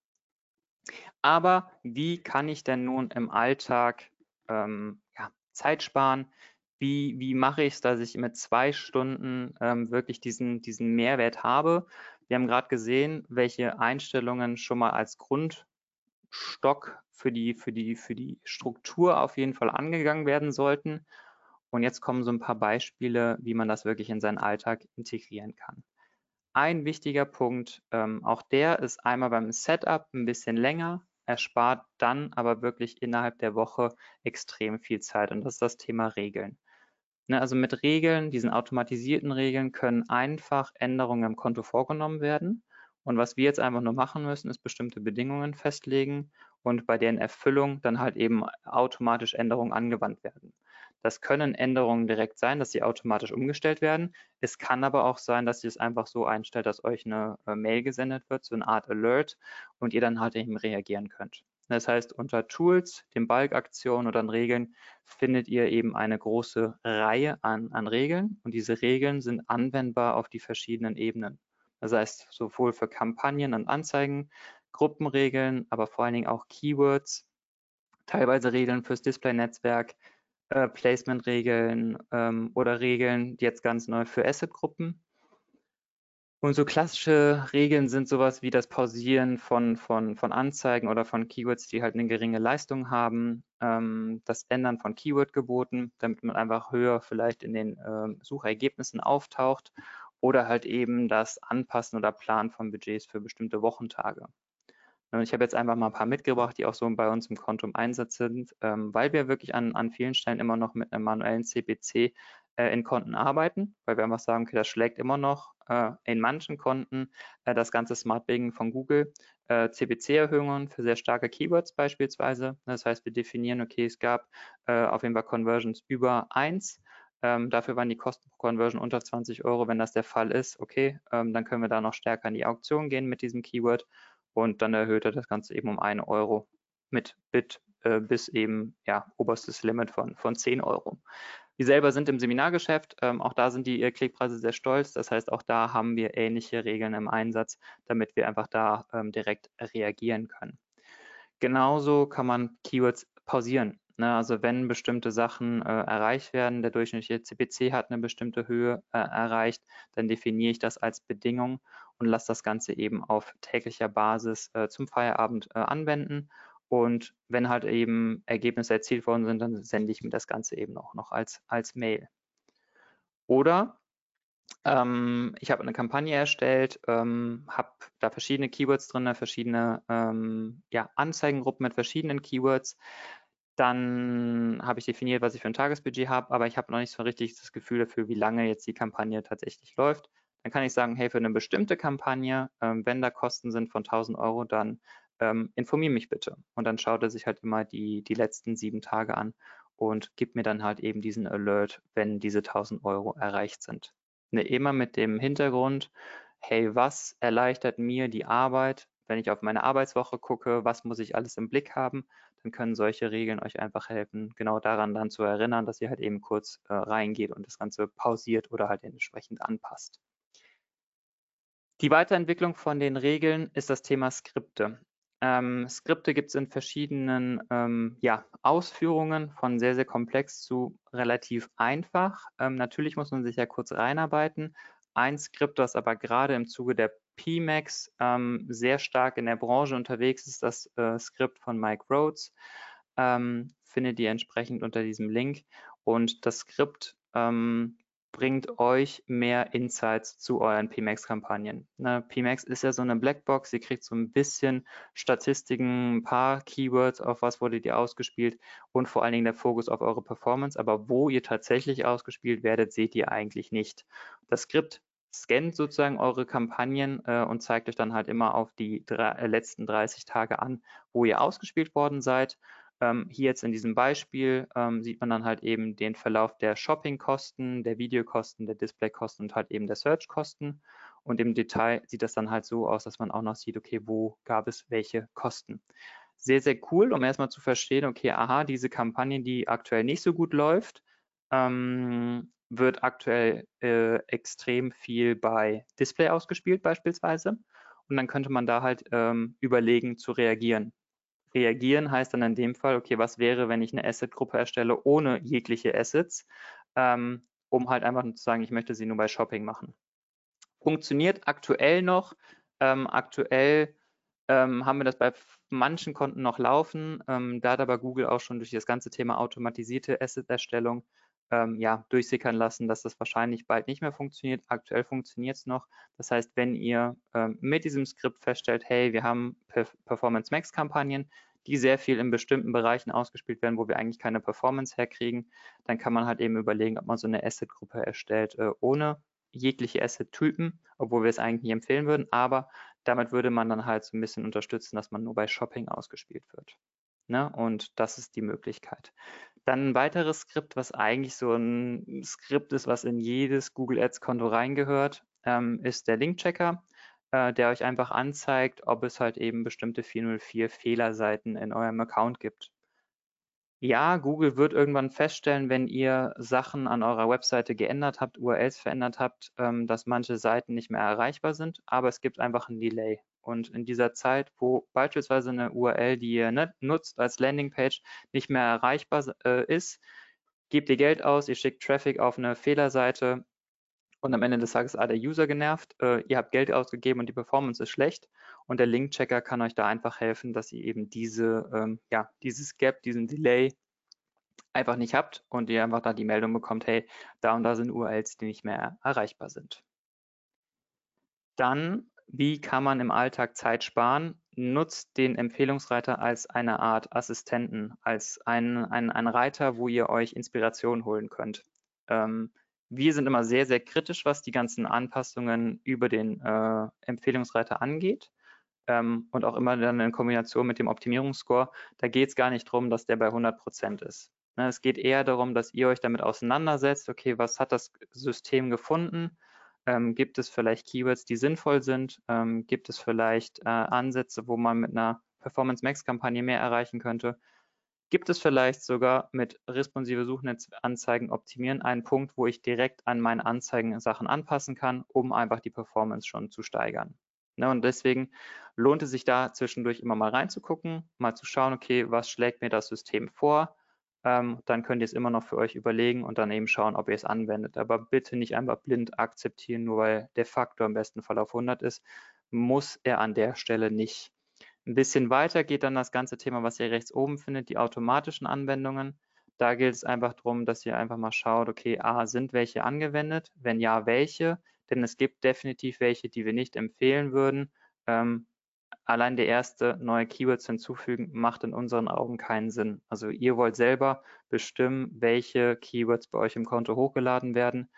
Aber wie kann ich denn nun im Alltag ähm, ja, Zeit sparen? Wie, wie mache ich es, dass ich mit zwei Stunden ähm, wirklich diesen, diesen Mehrwert habe? Wir haben gerade gesehen, welche Einstellungen schon mal als Grundstock für die, für, die, für die Struktur auf jeden Fall angegangen werden sollten. Und jetzt kommen so ein paar Beispiele, wie man das wirklich in seinen Alltag integrieren kann. Ein wichtiger Punkt, ähm, auch der ist einmal beim Setup ein bisschen länger, erspart dann aber wirklich innerhalb der Woche extrem viel Zeit und das ist das Thema Regeln. Ne, also mit Regeln, diesen automatisierten Regeln können einfach Änderungen im Konto vorgenommen werden. Und was wir jetzt einfach nur machen müssen, ist bestimmte Bedingungen festlegen und bei deren Erfüllung dann halt eben automatisch Änderungen angewandt werden. Das können Änderungen direkt sein, dass sie automatisch umgestellt werden. Es kann aber auch sein, dass ihr es einfach so einstellt, dass euch eine äh, Mail gesendet wird, so eine Art Alert und ihr dann halt eben reagieren könnt. Das heißt, unter Tools, den Balk-Aktionen oder an Regeln findet ihr eben eine große Reihe an, an Regeln und diese Regeln sind anwendbar auf die verschiedenen Ebenen. Das heißt, sowohl für Kampagnen und Anzeigen, Gruppenregeln, aber vor allen Dingen auch Keywords, teilweise Regeln fürs Display-Netzwerk, äh, Placement-Regeln ähm, oder Regeln jetzt ganz neu für Asset-Gruppen. Und so klassische Regeln sind sowas wie das Pausieren von, von, von Anzeigen oder von Keywords, die halt eine geringe Leistung haben, ähm, das Ändern von Keyword-Geboten, damit man einfach höher vielleicht in den ähm, Suchergebnissen auftaucht oder halt eben das Anpassen oder Planen von Budgets für bestimmte Wochentage. Und ich habe jetzt einfach mal ein paar mitgebracht, die auch so bei uns im Konto im Einsatz sind, ähm, weil wir wirklich an, an vielen Stellen immer noch mit einem manuellen CPC äh, in Konten arbeiten, weil wir einfach sagen, okay, das schlägt immer noch äh, in manchen Konten äh, das ganze Smart Bidding von Google, äh, CPC-Erhöhungen für sehr starke Keywords beispielsweise. Das heißt, wir definieren, okay, es gab äh, auf jeden Fall Conversions über 1, ähm, dafür waren die Kosten pro Conversion unter 20 Euro. Wenn das der Fall ist, okay, ähm, dann können wir da noch stärker in die Auktion gehen mit diesem Keyword und dann erhöht er das Ganze eben um 1 Euro mit Bit äh, bis eben ja oberstes Limit von, von 10 Euro. Wir selber sind im Seminargeschäft, ähm, auch da sind die äh, Klickpreise sehr stolz. Das heißt, auch da haben wir ähnliche Regeln im Einsatz, damit wir einfach da ähm, direkt reagieren können. Genauso kann man Keywords pausieren. Ne? Also wenn bestimmte Sachen äh, erreicht werden, der durchschnittliche CPC hat eine bestimmte Höhe äh, erreicht, dann definiere ich das als Bedingung und lasse das Ganze eben auf täglicher Basis äh, zum Feierabend äh, anwenden. Und wenn halt eben Ergebnisse erzielt worden sind, dann sende ich mir das Ganze eben auch noch als, als Mail. Oder ähm, ich habe eine Kampagne erstellt, ähm, habe da verschiedene Keywords drin, verschiedene ähm, ja, Anzeigengruppen mit verschiedenen Keywords. Dann habe ich definiert, was ich für ein Tagesbudget habe, aber ich habe noch nicht so richtig das Gefühl dafür, wie lange jetzt die Kampagne tatsächlich läuft. Dann kann ich sagen, hey, für eine bestimmte Kampagne, ähm, wenn da Kosten sind von 1000 Euro, dann ähm, informier mich bitte. Und dann schaut er sich halt immer die, die letzten sieben Tage an und gibt mir dann halt eben diesen Alert, wenn diese 1000 Euro erreicht sind. Ne, immer mit dem Hintergrund, hey, was erleichtert mir die Arbeit, wenn ich auf meine Arbeitswoche gucke, was muss ich alles im Blick haben, dann können solche Regeln euch einfach helfen, genau daran dann zu erinnern, dass ihr halt eben kurz äh, reingeht und das Ganze pausiert oder halt entsprechend anpasst. Die Weiterentwicklung von den Regeln ist das Thema Skripte. Ähm, Skripte gibt es in verschiedenen ähm, ja, Ausführungen, von sehr, sehr komplex zu relativ einfach. Ähm, natürlich muss man sich ja kurz reinarbeiten. Ein Skript, das aber gerade im Zuge der PMAX ähm, sehr stark in der Branche unterwegs ist, das äh, Skript von Mike Rhodes. Ähm, findet ihr entsprechend unter diesem Link. Und das Skript ähm, bringt euch mehr Insights zu euren PMAX-Kampagnen. Ne, PMAX ist ja so eine Blackbox, ihr kriegt so ein bisschen Statistiken, ein paar Keywords, auf was wurde die ausgespielt und vor allen Dingen der Fokus auf eure Performance, aber wo ihr tatsächlich ausgespielt werdet, seht ihr eigentlich nicht. Das Skript scannt sozusagen eure Kampagnen äh, und zeigt euch dann halt immer auf die drei, äh, letzten 30 Tage an, wo ihr ausgespielt worden seid ähm, hier jetzt in diesem Beispiel ähm, sieht man dann halt eben den Verlauf der Shoppingkosten, der Videokosten, der Displaykosten und halt eben der Searchkosten. Und im Detail sieht das dann halt so aus, dass man auch noch sieht, okay, wo gab es welche Kosten. Sehr, sehr cool, um erstmal zu verstehen, okay, aha, diese Kampagne, die aktuell nicht so gut läuft, ähm, wird aktuell äh, extrem viel bei Display ausgespielt beispielsweise. Und dann könnte man da halt ähm, überlegen zu reagieren. Reagieren heißt dann in dem Fall, okay, was wäre, wenn ich eine Asset-Gruppe erstelle ohne jegliche Assets, ähm, um halt einfach nur zu sagen, ich möchte sie nur bei Shopping machen. Funktioniert aktuell noch. Ähm, aktuell ähm, haben wir das bei manchen Konten noch laufen. Ähm, da hat aber Google auch schon durch das ganze Thema automatisierte Asset-Erstellung ähm, ja, durchsickern lassen, dass das wahrscheinlich bald nicht mehr funktioniert. Aktuell funktioniert es noch. Das heißt, wenn ihr ähm, mit diesem Skript feststellt, hey, wir haben Performance Max Kampagnen, die sehr viel in bestimmten Bereichen ausgespielt werden, wo wir eigentlich keine Performance herkriegen, dann kann man halt eben überlegen, ob man so eine Asset-Gruppe erstellt äh, ohne jegliche Asset-Typen, obwohl wir es eigentlich nicht empfehlen würden, aber damit würde man dann halt so ein bisschen unterstützen, dass man nur bei Shopping ausgespielt wird. Ne? Und das ist die Möglichkeit. Dann ein weiteres Skript, was eigentlich so ein Skript ist, was in jedes Google Ads Konto reingehört, ähm, ist der Link-Checker, äh, der euch einfach anzeigt, ob es halt eben bestimmte 404 Fehlerseiten in eurem Account gibt. Ja, Google wird irgendwann feststellen, wenn ihr Sachen an eurer Webseite geändert habt, URLs verändert habt, ähm, dass manche Seiten nicht mehr erreichbar sind, aber es gibt einfach ein Delay. Und in dieser Zeit, wo beispielsweise eine URL, die ihr ne, nutzt als Landingpage, nicht mehr erreichbar äh, ist, gebt ihr Geld aus, ihr schickt Traffic auf eine Fehlerseite und am Ende des Tages ist der User genervt, äh, ihr habt Geld ausgegeben und die Performance ist schlecht und der Link-Checker kann euch da einfach helfen, dass ihr eben diese, ähm, ja, dieses Gap, diesen Delay einfach nicht habt und ihr einfach da die Meldung bekommt, hey, da und da sind URLs, die nicht mehr erreichbar sind. Dann wie kann man im Alltag Zeit sparen? Nutzt den Empfehlungsreiter als eine Art Assistenten, als einen ein Reiter, wo ihr euch Inspiration holen könnt. Ähm, wir sind immer sehr, sehr kritisch, was die ganzen Anpassungen über den äh, Empfehlungsreiter angeht. Ähm, und auch immer dann in Kombination mit dem Optimierungsscore. Da geht es gar nicht darum, dass der bei 100 Prozent ist. Ne, es geht eher darum, dass ihr euch damit auseinandersetzt, okay, was hat das System gefunden? Ähm, gibt es vielleicht Keywords, die sinnvoll sind? Ähm, gibt es vielleicht äh, Ansätze, wo man mit einer Performance Max Kampagne mehr erreichen könnte? Gibt es vielleicht sogar mit responsive Suchnetzanzeigen optimieren einen Punkt, wo ich direkt an meinen Anzeigen Sachen anpassen kann, um einfach die Performance schon zu steigern? Ne, und deswegen lohnt es sich da zwischendurch immer mal reinzugucken, mal zu schauen, okay, was schlägt mir das System vor? Ähm, dann könnt ihr es immer noch für euch überlegen und dann eben schauen, ob ihr es anwendet. Aber bitte nicht einfach blind akzeptieren, nur weil der Faktor im besten Fall auf 100 ist, muss er an der Stelle nicht. Ein bisschen weiter geht dann das ganze Thema, was ihr rechts oben findet, die automatischen Anwendungen. Da gilt es einfach darum, dass ihr einfach mal schaut, okay, A, sind welche angewendet? Wenn ja, welche? Denn es gibt definitiv welche, die wir nicht empfehlen würden. Ähm, allein der erste neue Keywords hinzufügen macht in unseren Augen keinen Sinn. Also ihr wollt selber bestimmen, welche Keywords bei euch im Konto hochgeladen werden,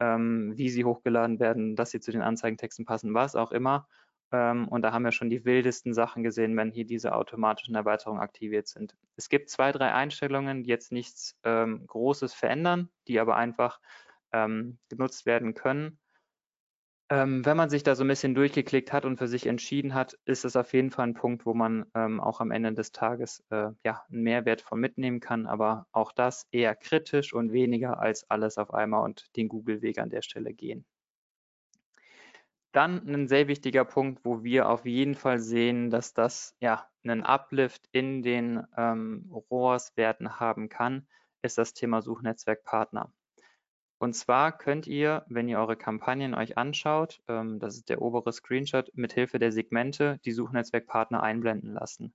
ähm, wie sie hochgeladen werden, dass sie zu den Anzeigentexten passen, was auch immer. Ähm, und da haben wir schon die wildesten Sachen gesehen, wenn hier diese automatischen Erweiterungen aktiviert sind. Es gibt zwei, drei Einstellungen, die jetzt nichts ähm, Großes verändern, die aber einfach ähm, genutzt werden können Ähm, wenn man sich da so ein bisschen durchgeklickt hat und für sich entschieden hat, ist es auf jeden Fall ein Punkt, wo man ähm, auch am Ende des Tages äh, ja, einen Mehrwert von mitnehmen kann, aber auch das eher kritisch und weniger als alles auf einmal und den Google-Weg an der Stelle gehen. Dann ein sehr wichtiger Punkt, wo wir auf jeden Fall sehen, dass das ja einen Uplift in den ähm, ROAS-Werten haben kann, ist das Thema Suchnetzwerkpartner. Und zwar könnt ihr, wenn ihr eure Kampagnen euch anschaut, ähm, das ist der obere Screenshot, mit Hilfe der Segmente die Suchnetzwerkpartner einblenden lassen.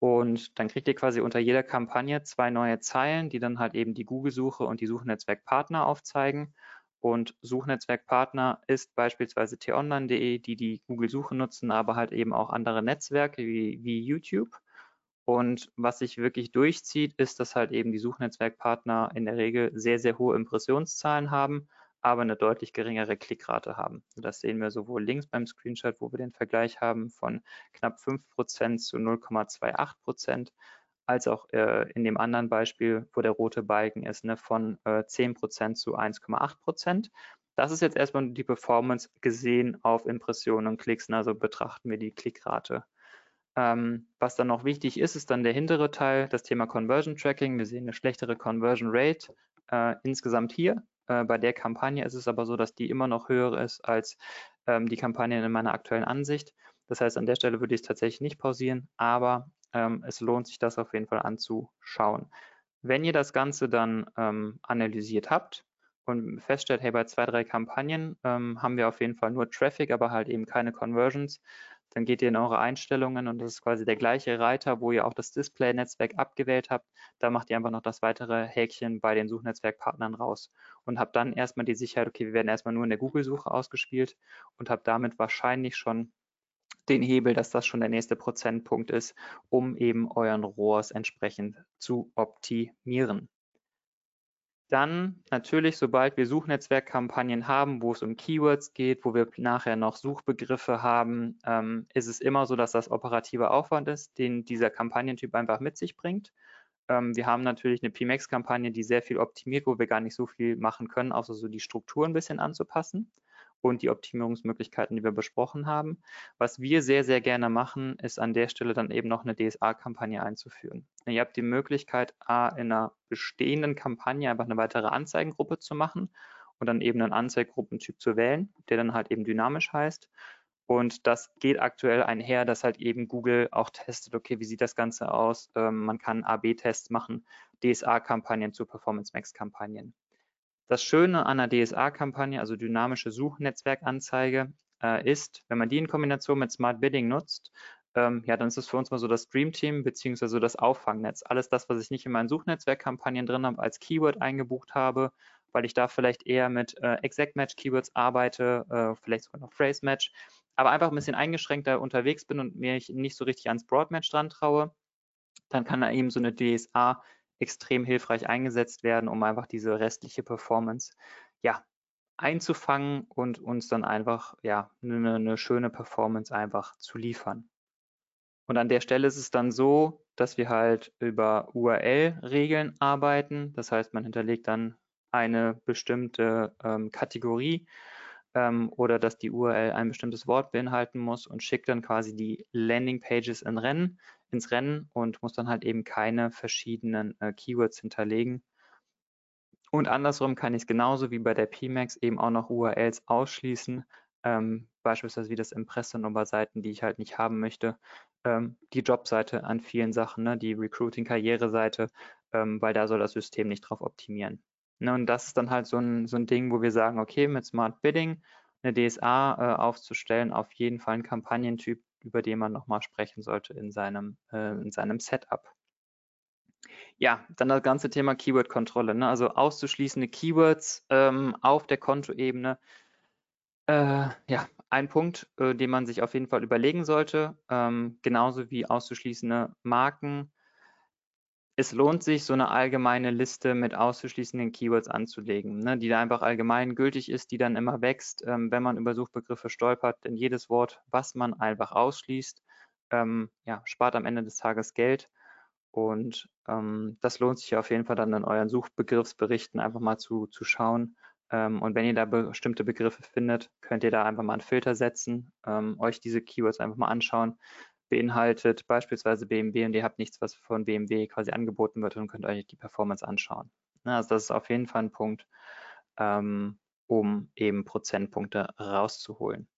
Und dann kriegt ihr quasi unter jeder Kampagne zwei neue Zeilen, die dann halt eben die Google-Suche und die Suchnetzwerkpartner aufzeigen. Und Suchnetzwerkpartner ist beispielsweise t-online.de, die die Google-Suche nutzen, aber halt eben auch andere Netzwerke wie, wie YouTube. Und was sich wirklich durchzieht, ist, dass halt eben die Suchnetzwerkpartner in der Regel sehr, sehr hohe Impressionszahlen haben, aber eine deutlich geringere Klickrate haben. Das sehen wir sowohl links beim Screenshot, wo wir den Vergleich haben von knapp 5% zu 0,28%, als auch äh, in dem anderen Beispiel, wo der rote Balken ist, ne, von äh, 10% zu 1,8%. Das ist jetzt erstmal die Performance gesehen auf Impressionen und Klicks, also betrachten wir die Klickrate. Ähm, was dann noch wichtig ist, ist dann der hintere Teil, das Thema Conversion Tracking. Wir sehen eine schlechtere Conversion Rate äh, insgesamt hier. Äh, bei der Kampagne ist es aber so, dass die immer noch höher ist als ähm, die Kampagnen in meiner aktuellen Ansicht. Das heißt, an der Stelle würde ich es tatsächlich nicht pausieren, aber ähm, es lohnt sich, das auf jeden Fall anzuschauen. Wenn ihr das Ganze dann ähm, analysiert habt und feststellt, hey, bei zwei, drei Kampagnen ähm, haben wir auf jeden Fall nur Traffic, aber halt eben keine Conversions, dann geht ihr in eure Einstellungen und das ist quasi der gleiche Reiter, wo ihr auch das Display-Netzwerk abgewählt habt. Da macht ihr einfach noch das weitere Häkchen bei den Suchnetzwerkpartnern raus und habt dann erstmal die Sicherheit, okay, wir werden erstmal nur in der Google-Suche ausgespielt und habt damit wahrscheinlich schon den Hebel, dass das schon der nächste Prozentpunkt ist, um eben euren ROAS entsprechend zu optimieren. Dann natürlich, sobald wir Suchnetzwerkkampagnen haben, wo es um Keywords geht, wo wir nachher noch Suchbegriffe haben, ähm, ist es immer so, dass das operativer Aufwand ist, den dieser Kampagnentyp einfach mit sich bringt. Ähm, wir haben natürlich eine PMAX-Kampagne, die sehr viel optimiert, wo wir gar nicht so viel machen können, außer so die Struktur ein bisschen anzupassen und die Optimierungsmöglichkeiten, die wir besprochen haben. Was wir sehr, sehr gerne machen, ist an der Stelle dann eben noch eine DSA-Kampagne einzuführen. Ihr habt die Möglichkeit, A, in einer bestehenden Kampagne einfach eine weitere Anzeigengruppe zu machen und dann eben einen Anzeigengruppentyp zu wählen, der dann halt eben dynamisch heißt. Und das geht aktuell einher, dass halt eben Google auch testet, okay, wie sieht das Ganze aus? Ähm, man kann A-B-Tests machen, DSA-Kampagnen zu Performance Max-Kampagnen. Das Schöne an einer DSA-Kampagne, also dynamische Suchnetzwerkanzeige, äh, ist, wenn man die in Kombination mit Smart Bidding nutzt, ähm, ja, dann ist es für uns mal so das Dream Team beziehungsweise das Auffangnetz. Alles das, was ich nicht in meinen Suchnetzwerkkampagnen drin habe, als Keyword eingebucht habe, weil ich da vielleicht eher mit äh, Exact Match Keywords arbeite, äh, vielleicht sogar noch Phrase Match, aber einfach ein bisschen eingeschränkter unterwegs bin und mir nicht so richtig ans Broad Match dran traue, dann kann da eben so eine DSA extrem hilfreich eingesetzt werden, um einfach diese restliche Performance ja, einzufangen und uns dann einfach ja, eine, eine schöne Performance einfach zu liefern. Und an der Stelle ist es dann so, dass wir halt über URL-Regeln arbeiten. Das heißt, man hinterlegt dann eine bestimmte ähm, Kategorie ähm, oder dass die URL ein bestimmtes Wort beinhalten muss und schickt dann quasi die Landing-Pages in Rennen ins Rennen und muss dann halt eben keine verschiedenen äh, Keywords hinterlegen. Und andersrum kann ich es genauso wie bei der PMAX eben auch noch URLs ausschließen, ähm, beispielsweise wie das Impressum über Seiten, die ich halt nicht haben möchte. Ähm, die Jobseite an vielen Sachen, ne, die Recruiting-Karriereseite, ähm, weil da soll das System nicht drauf optimieren. Ne, und das ist dann halt so ein, so ein Ding, wo wir sagen, okay, mit Smart Bidding eine DSA äh, aufzustellen, auf jeden Fall ein Kampagnentyp, über den man nochmal sprechen sollte in seinem, äh, in seinem Setup. Ja, dann das ganze Thema Keyword-Kontrolle, ne? also auszuschließende Keywords ähm, auf der Kontoebene. Äh, ja, ein Punkt, äh, den man sich auf jeden Fall überlegen sollte, ähm, genauso wie auszuschließende Marken, es lohnt sich, so eine allgemeine Liste mit auszuschließenden Keywords anzulegen, ne, die da einfach allgemein gültig ist, die dann immer wächst, ähm, wenn man über Suchbegriffe stolpert. Denn jedes Wort, was man einfach ausschließt, ähm, ja, spart am Ende des Tages Geld. Und ähm, das lohnt sich auf jeden Fall dann in euren Suchbegriffsberichten einfach mal zu, zu schauen, Ähm, und wenn ihr da bestimmte Begriffe findet, könnt ihr da einfach mal einen Filter setzen, ähm, euch diese Keywords einfach mal anschauen. Beinhaltet beispielsweise BMW und ihr habt nichts, was von BMW quasi angeboten wird und könnt euch die Performance anschauen. Ja, also das ist auf jeden Fall ein Punkt, ähm, um eben Prozentpunkte rauszuholen.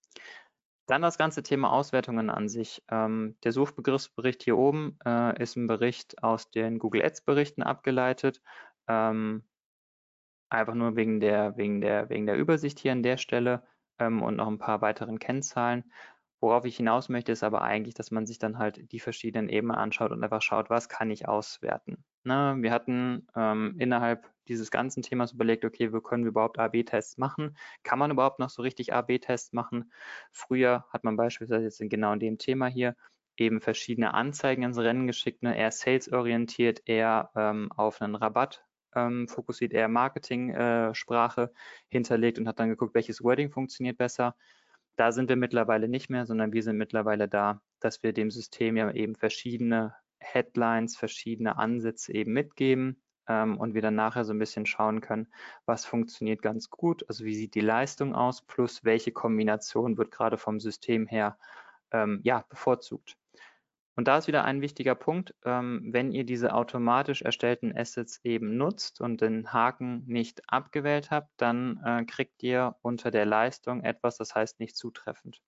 Dann das ganze Thema Auswertungen an sich. Ähm, der Suchbegriffsbericht hier oben äh, ist ein Bericht aus den Google Ads Berichten abgeleitet. Ähm, einfach nur wegen der, wegen, der, wegen der Übersicht hier an der Stelle und noch ein paar weiteren Kennzahlen. Worauf ich hinaus möchte, ist aber eigentlich, dass man sich dann halt die verschiedenen Ebenen anschaut und einfach schaut, was kann ich auswerten. Ne? Wir hatten ähm, innerhalb dieses ganzen Themas überlegt, okay, wo können wir überhaupt A-B-Tests machen? Kann man überhaupt noch so richtig A-B-Tests machen? Früher hat man beispielsweise jetzt in genau in dem Thema hier eben verschiedene Anzeigen ins Rennen geschickt, ne? eher sales-orientiert, eher ähm, auf einen Rabatt ähm, fokussiert, eher Marketing-Sprache äh, hinterlegt und hat dann geguckt, welches Wording funktioniert besser. Da sind wir mittlerweile nicht mehr, sondern wir sind mittlerweile da, dass wir dem System ja eben verschiedene Headlines, verschiedene Ansätze eben mitgeben ähm, und wir dann nachher so ein bisschen schauen können, was funktioniert ganz gut, also wie sieht die Leistung aus, plus welche Kombination wird gerade vom System her ähm, ja, bevorzugt. Und da ist wieder ein wichtiger Punkt, ähm, wenn ihr diese automatisch erstellten Assets eben nutzt und den Haken nicht abgewählt habt, dann äh, kriegt ihr unter der Leistung etwas, das heißt nicht zutreffend.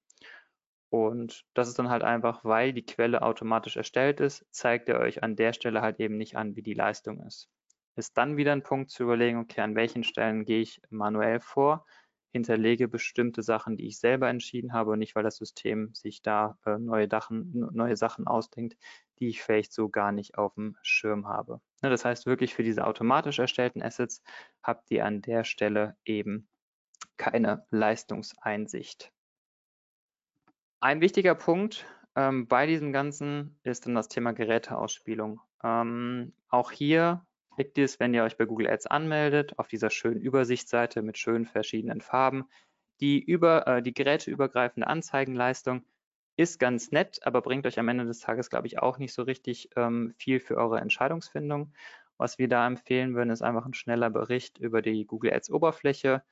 Und das ist dann halt einfach, weil die Quelle automatisch erstellt ist, zeigt er euch an der Stelle halt eben nicht an, wie die Leistung ist. Ist dann wieder ein Punkt zu überlegen, okay, an welchen Stellen gehe ich manuell vor, hinterlege bestimmte Sachen, die ich selber entschieden habe und nicht, weil das System sich da äh, neue, Dachen, neue Sachen ausdenkt, die ich vielleicht so gar nicht auf dem Schirm habe. Ne, das heißt wirklich für diese automatisch erstellten Assets habt ihr an der Stelle eben keine Leistungseinsicht. Ein wichtiger Punkt ähm, bei diesem Ganzen ist dann das Thema Geräteausspielung. Ähm, auch hier kriegt ihr es, wenn ihr euch bei Google Ads anmeldet, auf dieser schönen Übersichtsseite mit schönen verschiedenen Farben. Die, über, äh, die geräteübergreifende Anzeigenleistung ist ganz nett, aber bringt euch am Ende des Tages, glaube ich, auch nicht so richtig ähm, viel für eure Entscheidungsfindung. Was wir da empfehlen würden, ist einfach ein schneller Bericht über die Google Ads Oberfläche,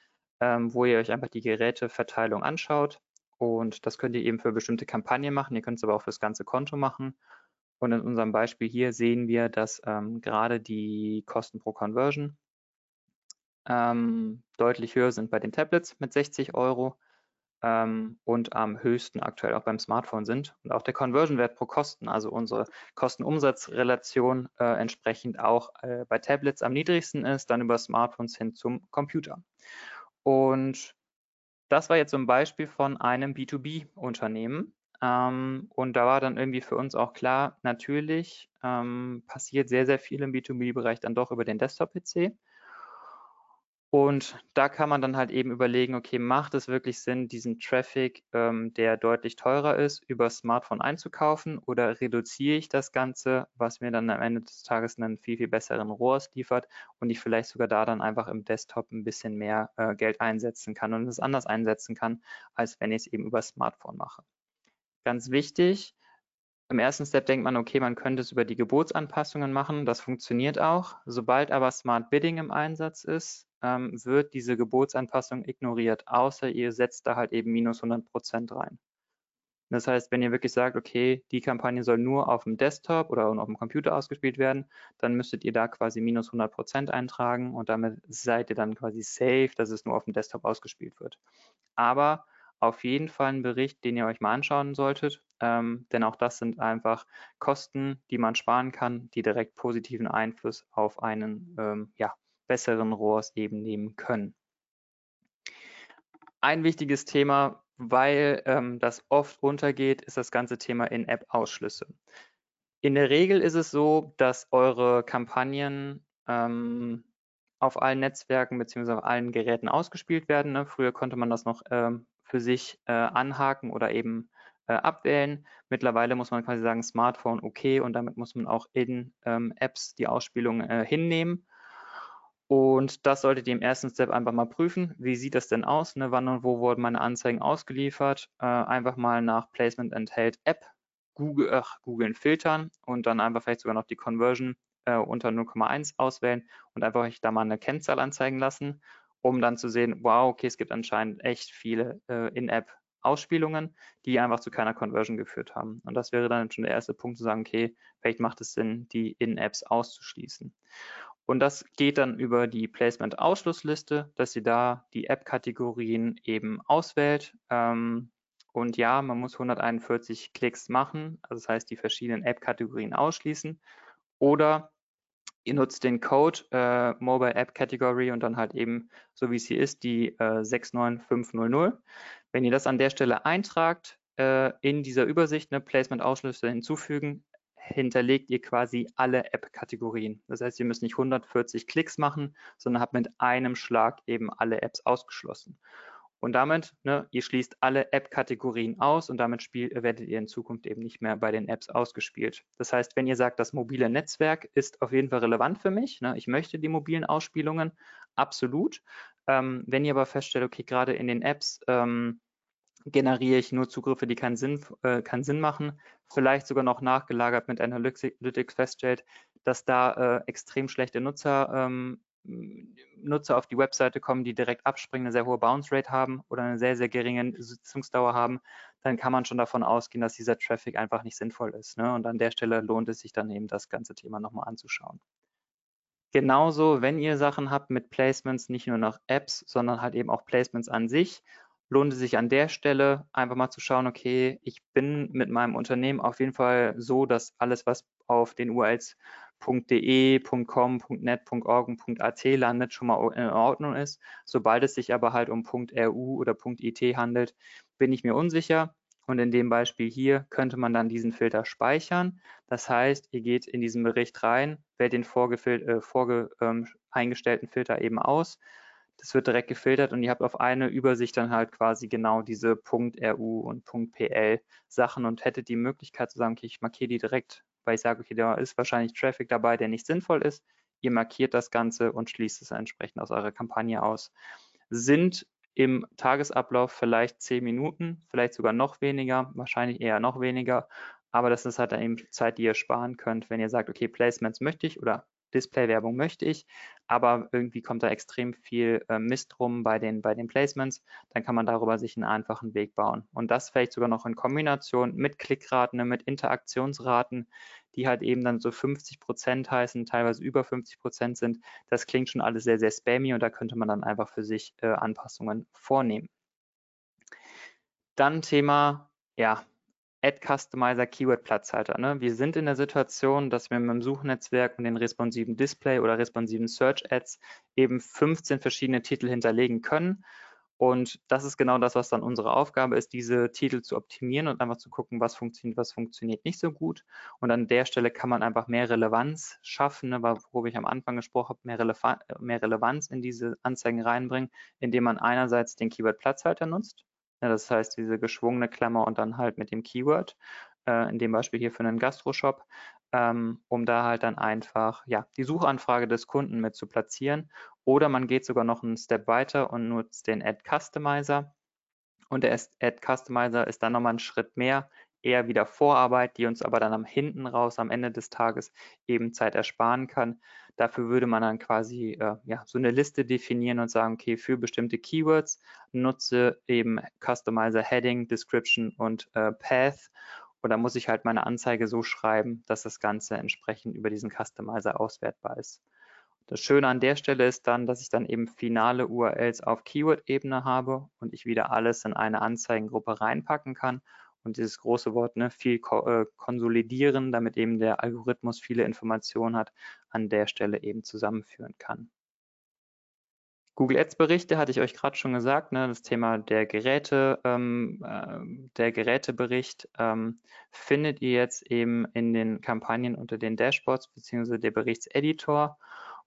ähm, wo ihr euch einfach die Geräteverteilung anschaut. Und das könnt ihr eben für bestimmte Kampagnen machen. Ihr könnt es aber auch für das ganze Konto machen. Und in unserem Beispiel hier sehen wir, dass ähm, gerade die Kosten pro Conversion ähm, deutlich höher sind bei den Tablets mit 60 Euro ähm, und am höchsten aktuell auch beim Smartphone sind. Und auch der Conversion-Wert pro Kosten, also unsere Kosten-Umsatz-Relation äh, entsprechend auch äh, bei Tablets am niedrigsten ist, dann über Smartphones hin zum Computer. Und das war jetzt so ein Beispiel von einem B2B-Unternehmen. Ähm, und da war dann irgendwie für uns auch klar, natürlich ähm, passiert sehr, sehr viel im B2B-Bereich dann doch über den Desktop-PC. Und da kann man dann halt eben überlegen, okay, macht es wirklich Sinn, diesen Traffic, ähm, der deutlich teurer ist, über Smartphone einzukaufen oder reduziere ich das Ganze, was mir dann am Ende des Tages einen viel, viel besseren ROAS liefert und ich vielleicht sogar da dann einfach im Desktop ein bisschen mehr äh, Geld einsetzen kann und es anders einsetzen kann, als wenn ich es eben über Smartphone mache. Ganz wichtig, im ersten Step denkt man, okay, man könnte es über die Gebotsanpassungen machen. Das funktioniert auch. Sobald aber Smart Bidding im Einsatz ist, ähm, wird diese Gebotsanpassung ignoriert, außer ihr setzt da halt eben minus 100 Prozent rein. Das heißt, wenn ihr wirklich sagt, okay, die Kampagne soll nur auf dem Desktop oder auf dem Computer ausgespielt werden, dann müsstet ihr da quasi minus 100 Prozent eintragen und damit seid ihr dann quasi safe, dass es nur auf dem Desktop ausgespielt wird. Aber auf jeden Fall ein Bericht, den ihr euch mal anschauen solltet, ähm, denn auch das sind einfach Kosten, die man sparen kann, die direkt positiven Einfluss auf einen ähm, ja, besseren ROAS eben nehmen können. Ein wichtiges Thema, weil ähm, das oft untergeht, ist das ganze Thema In-App-Ausschlüsse. In der Regel ist es so, dass eure Kampagnen ähm, auf allen Netzwerken bzw. auf allen Geräten ausgespielt werden. Ne? Früher konnte man das noch ähm, für sich äh, anhaken oder eben äh, abwählen. Mittlerweile muss man quasi sagen, Smartphone okay und damit muss man auch in ähm, Apps die Ausspielung äh, hinnehmen. Und das solltet ihr im ersten Step einfach mal prüfen. Wie sieht das denn aus? Ne? Wann und wo wurden meine Anzeigen ausgeliefert? Äh, einfach mal nach Placement enthält App googeln, filtern und dann einfach vielleicht sogar noch die Conversion äh, unter 0,1 auswählen und einfach euch da mal eine Kennzahl anzeigen lassen um dann zu sehen, wow, okay, es gibt anscheinend echt viele äh, In-App Ausspielungen, die einfach zu keiner Conversion geführt haben. Und das wäre dann schon der erste Punkt zu sagen, okay, vielleicht macht es Sinn, die In-Apps auszuschließen. Und das geht dann über die Placement-Ausschlussliste, dass sie da die App-Kategorien eben auswählt. Ähm, und ja, man muss 141 Klicks machen, also das heißt die verschiedenen App-Kategorien ausschließen. Oder ihr nutzt den Code äh, Mobile App Category und dann halt eben, so wie es hier ist, die äh, 69500. Wenn ihr das an der Stelle eintragt, äh, in dieser Übersicht eine Placement-Ausschlüsse hinzufügen, hinterlegt ihr quasi alle App-Kategorien. Das heißt, ihr müsst nicht 140 Klicks machen, sondern habt mit einem Schlag eben alle Apps ausgeschlossen. Und damit, ne, ihr schließt alle App-Kategorien aus und damit spiel, werdet ihr in Zukunft eben nicht mehr bei den Apps ausgespielt. Das heißt, wenn ihr sagt, das mobile Netzwerk ist auf jeden Fall relevant für mich, ne, ich möchte die mobilen Ausspielungen, absolut. Ähm, wenn ihr aber feststellt, okay, gerade in den Apps ähm, generiere ich nur Zugriffe, die keinen Sinn, äh, keinen Sinn machen, vielleicht sogar noch nachgelagert mit Analytics feststellt, dass da äh, extrem schlechte Nutzer ähm, Nutzer auf die Webseite kommen, die direkt abspringen, eine sehr hohe Bounce Rate haben oder eine sehr, sehr geringe Sitzungsdauer haben, dann kann man schon davon ausgehen, dass dieser Traffic einfach nicht sinnvoll ist. Ne? Und an der Stelle lohnt es sich dann eben, das ganze Thema nochmal anzuschauen. Genauso, wenn ihr Sachen habt mit Placements, nicht nur nach Apps, sondern halt eben auch Placements an sich, lohnt es sich an der Stelle einfach mal zu schauen, okay, ich bin mit meinem Unternehmen auf jeden Fall so, dass alles, was auf den URLs .de, .com, .net, .org und .at landet, schon mal in Ordnung ist. Sobald es sich aber halt um .ru oder .it handelt, bin ich mir unsicher. Und in dem Beispiel hier könnte man dann diesen Filter speichern. Das heißt, ihr geht in diesen Bericht rein, wählt den äh, vorge, ähm, eingestellten Filter eben aus. Das wird direkt gefiltert und ihr habt auf eine Übersicht dann halt quasi genau diese .ru und .pl Sachen und hättet die Möglichkeit zu sagen, okay, ich markiere die direkt weil ich sage, okay, da ist wahrscheinlich Traffic dabei, der nicht sinnvoll ist. Ihr markiert das Ganze und schließt es entsprechend aus eurer Kampagne aus. Sind im Tagesablauf vielleicht zehn Minuten, vielleicht sogar noch weniger, wahrscheinlich eher noch weniger. Aber das ist halt dann eben Zeit, die ihr sparen könnt, wenn ihr sagt, okay, Placements möchte ich oder Display-Werbung möchte ich, aber irgendwie kommt da extrem viel äh, Mist rum bei den, bei den Placements, dann kann man darüber sich einen einfachen Weg bauen. Und das vielleicht sogar noch in Kombination mit Klickraten, mit Interaktionsraten, die halt eben dann so 50 Prozent heißen, teilweise über 50 Prozent sind. Das klingt schon alles sehr, sehr spammy und da könnte man dann einfach für sich äh, Anpassungen vornehmen. Dann Thema, ja, Add Customizer Keyword Platzhalter. Ne? Wir sind in der Situation, dass wir mit dem Suchnetzwerk und den responsiven Display oder responsiven Search Ads eben 15 verschiedene Titel hinterlegen können. Und das ist genau das, was dann unsere Aufgabe ist, diese Titel zu optimieren und einfach zu gucken, was funktioniert, was funktioniert nicht so gut. Und an der Stelle kann man einfach mehr Relevanz schaffen, ne, worüber ich am Anfang gesprochen habe, mehr, Relevan mehr Relevanz in diese Anzeigen reinbringen, indem man einerseits den Keyword Platzhalter nutzt, ja, das heißt, diese geschwungene Klammer und dann halt mit dem Keyword, äh, in dem Beispiel hier für einen Gastroshop, ähm, um da halt dann einfach ja, die Suchanfrage des Kunden mit zu platzieren. Oder man geht sogar noch einen Step weiter und nutzt den Add Customizer. Und der Add Customizer ist dann nochmal einen Schritt mehr, eher wieder Vorarbeit, die uns aber dann am hinten raus, am Ende des Tages eben Zeit ersparen kann. Dafür würde man dann quasi äh, ja, so eine Liste definieren und sagen, okay, für bestimmte Keywords nutze eben Customizer Heading, Description und äh, Path. Und da muss ich halt meine Anzeige so schreiben, dass das Ganze entsprechend über diesen Customizer auswertbar ist. Das Schöne an der Stelle ist dann, dass ich dann eben finale URLs auf Keyword-Ebene habe und ich wieder alles in eine Anzeigengruppe reinpacken kann und dieses große Wort, ne, viel ko äh, konsolidieren, damit eben der Algorithmus viele Informationen hat, an der Stelle eben zusammenführen kann. Google Ads Berichte hatte ich euch gerade schon gesagt, ne, das Thema der Geräte, ähm, äh, der Gerätebericht ähm, findet ihr jetzt eben in den Kampagnen unter den Dashboards beziehungsweise der Berichtseditor.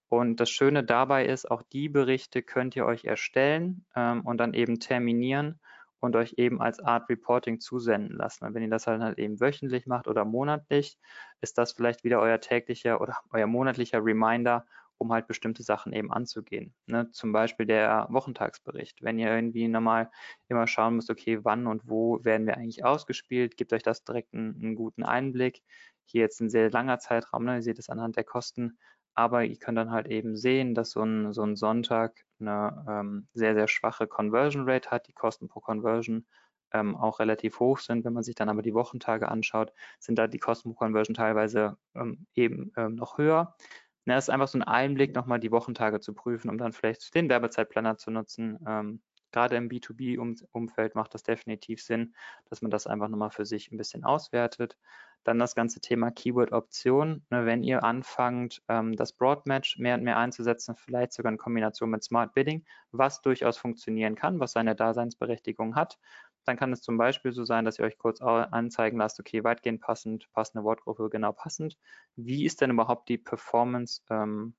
Und das Schöne dabei ist, auch die Berichte könnt ihr euch erstellen ähm, und dann eben terminieren und euch eben als Art Reporting zusenden lassen. Und wenn ihr das halt eben wöchentlich macht oder monatlich, ist das vielleicht wieder euer täglicher oder euer monatlicher Reminder, um halt bestimmte Sachen eben anzugehen. Ne? Zum Beispiel der Wochentagsbericht. Wenn ihr irgendwie normal immer schauen müsst, okay, wann und wo werden wir eigentlich ausgespielt, gibt euch das direkt einen, einen guten Einblick. Hier jetzt ein sehr langer Zeitraum, ne? ihr seht es anhand der Kosten, aber ihr könnt dann halt eben sehen, dass so ein, so ein Sonntag eine ähm, sehr, sehr schwache Conversion Rate hat, die Kosten pro Conversion ähm, auch relativ hoch sind. Wenn man sich dann aber die Wochentage anschaut, sind da die Kosten pro Conversion teilweise ähm, eben ähm, noch höher. Na, es ist einfach so ein Einblick, nochmal die Wochentage zu prüfen, um dann vielleicht den Werbezeitplaner zu nutzen. Ähm, gerade im B2B-Umfeld macht das definitiv Sinn, dass man das einfach nochmal für sich ein bisschen auswertet. Dann das ganze Thema Keyword-Option. Ne, wenn ihr anfangt, ähm, das Broadmatch mehr und mehr einzusetzen, vielleicht sogar in Kombination mit Smart Bidding, was durchaus funktionieren kann, was seine Daseinsberechtigung hat, dann kann es zum Beispiel so sein, dass ihr euch kurz anzeigen lasst, okay, weitgehend passend, passende Wortgruppe genau passend. Wie ist denn überhaupt die Performance, ähm,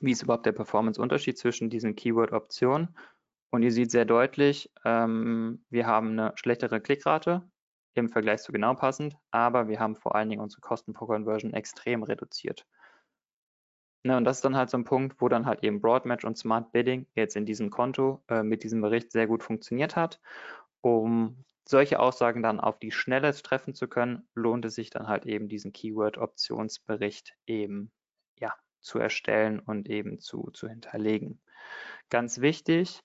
wie ist überhaupt der Performance-Unterschied zwischen diesen Keyword-Optionen? Und ihr seht sehr deutlich, ähm, wir haben eine schlechtere Klickrate im Vergleich zu genau passend, aber wir haben vor allen Dingen unsere Kosten pro Conversion extrem reduziert. Ne, und das ist dann halt so ein Punkt, wo dann halt eben Broadmatch und Smart Bidding jetzt in diesem Konto äh, mit diesem Bericht sehr gut funktioniert hat um solche Aussagen dann auf die Schnelle treffen zu können, lohnt es sich dann halt eben diesen Keyword-Optionsbericht eben ja, zu erstellen und eben zu, zu hinterlegen. Ganz wichtig,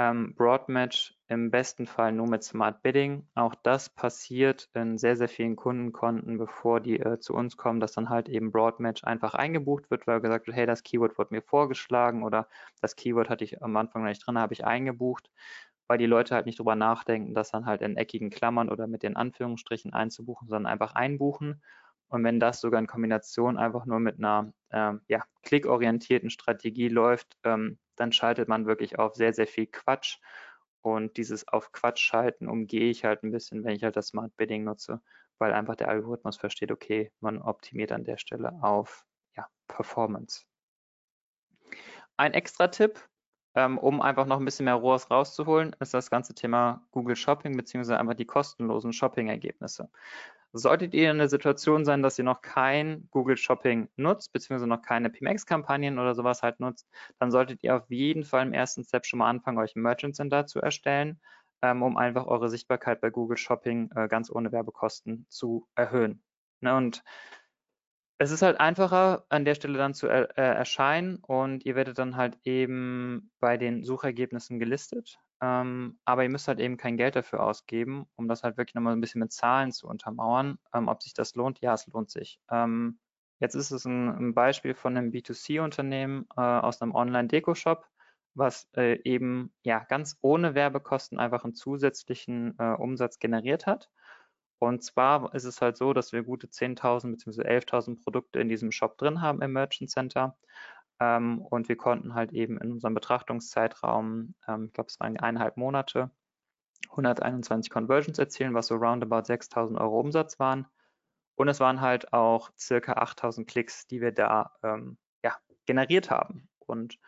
ähm, Broadmatch im besten Fall nur mit Smart Bidding. Auch das passiert in sehr, sehr vielen Kundenkonten, bevor die äh, zu uns kommen, dass dann halt eben Broadmatch einfach eingebucht wird, weil gesagt wird, hey, das Keyword wurde mir vorgeschlagen oder das Keyword hatte ich am Anfang noch nicht drin, habe ich eingebucht weil die Leute halt nicht drüber nachdenken, das dann halt in eckigen Klammern oder mit den Anführungsstrichen einzubuchen, sondern einfach einbuchen. Und wenn das sogar in Kombination einfach nur mit einer ähm, ja, klickorientierten Strategie läuft, ähm, dann schaltet man wirklich auf sehr, sehr viel Quatsch. Und dieses auf Quatsch schalten umgehe ich halt ein bisschen, wenn ich halt das Smart Bidding nutze, weil einfach der Algorithmus versteht, okay, man optimiert an der Stelle auf ja, Performance. Ein extra Tipp, ähm, um einfach noch ein bisschen mehr ROAS rauszuholen, ist das ganze Thema Google Shopping beziehungsweise einfach die kostenlosen Shopping-Ergebnisse. Solltet ihr in der Situation sein, dass ihr noch kein Google Shopping nutzt, beziehungsweise noch keine PMX-Kampagnen oder sowas halt nutzt, dann solltet ihr auf jeden Fall im ersten Step schon mal anfangen, euch ein Merchant Center zu erstellen, ähm, um einfach eure Sichtbarkeit bei Google Shopping äh, ganz ohne Werbekosten zu erhöhen. Ne, und es ist halt einfacher, an der Stelle dann zu er, äh, erscheinen und ihr werdet dann halt eben bei den Suchergebnissen gelistet. Ähm, aber ihr müsst halt eben kein Geld dafür ausgeben, um das halt wirklich nochmal ein bisschen mit Zahlen zu untermauern. Ähm, ob sich das lohnt? Ja, es lohnt sich. Ähm, jetzt ist es ein, ein, Beispiel von einem B2C-Unternehmen äh, aus einem Online-Deko-Shop, was äh, eben ja ganz ohne Werbekosten einfach einen zusätzlichen äh, Umsatz generiert hat. Und zwar ist es halt so, dass wir gute 10.000 bzw. 11.000 Produkte in diesem Shop drin haben im Merchant Center. Ähm, und wir konnten halt eben in unserem Betrachtungszeitraum, ähm, ich glaube, es waren eineinhalb Monate, 121 Conversions erzielen, was so roundabout 6.000 Euro Umsatz waren. Und es waren halt auch circa 8.000 Klicks, die wir da ähm, ja, generiert haben. Und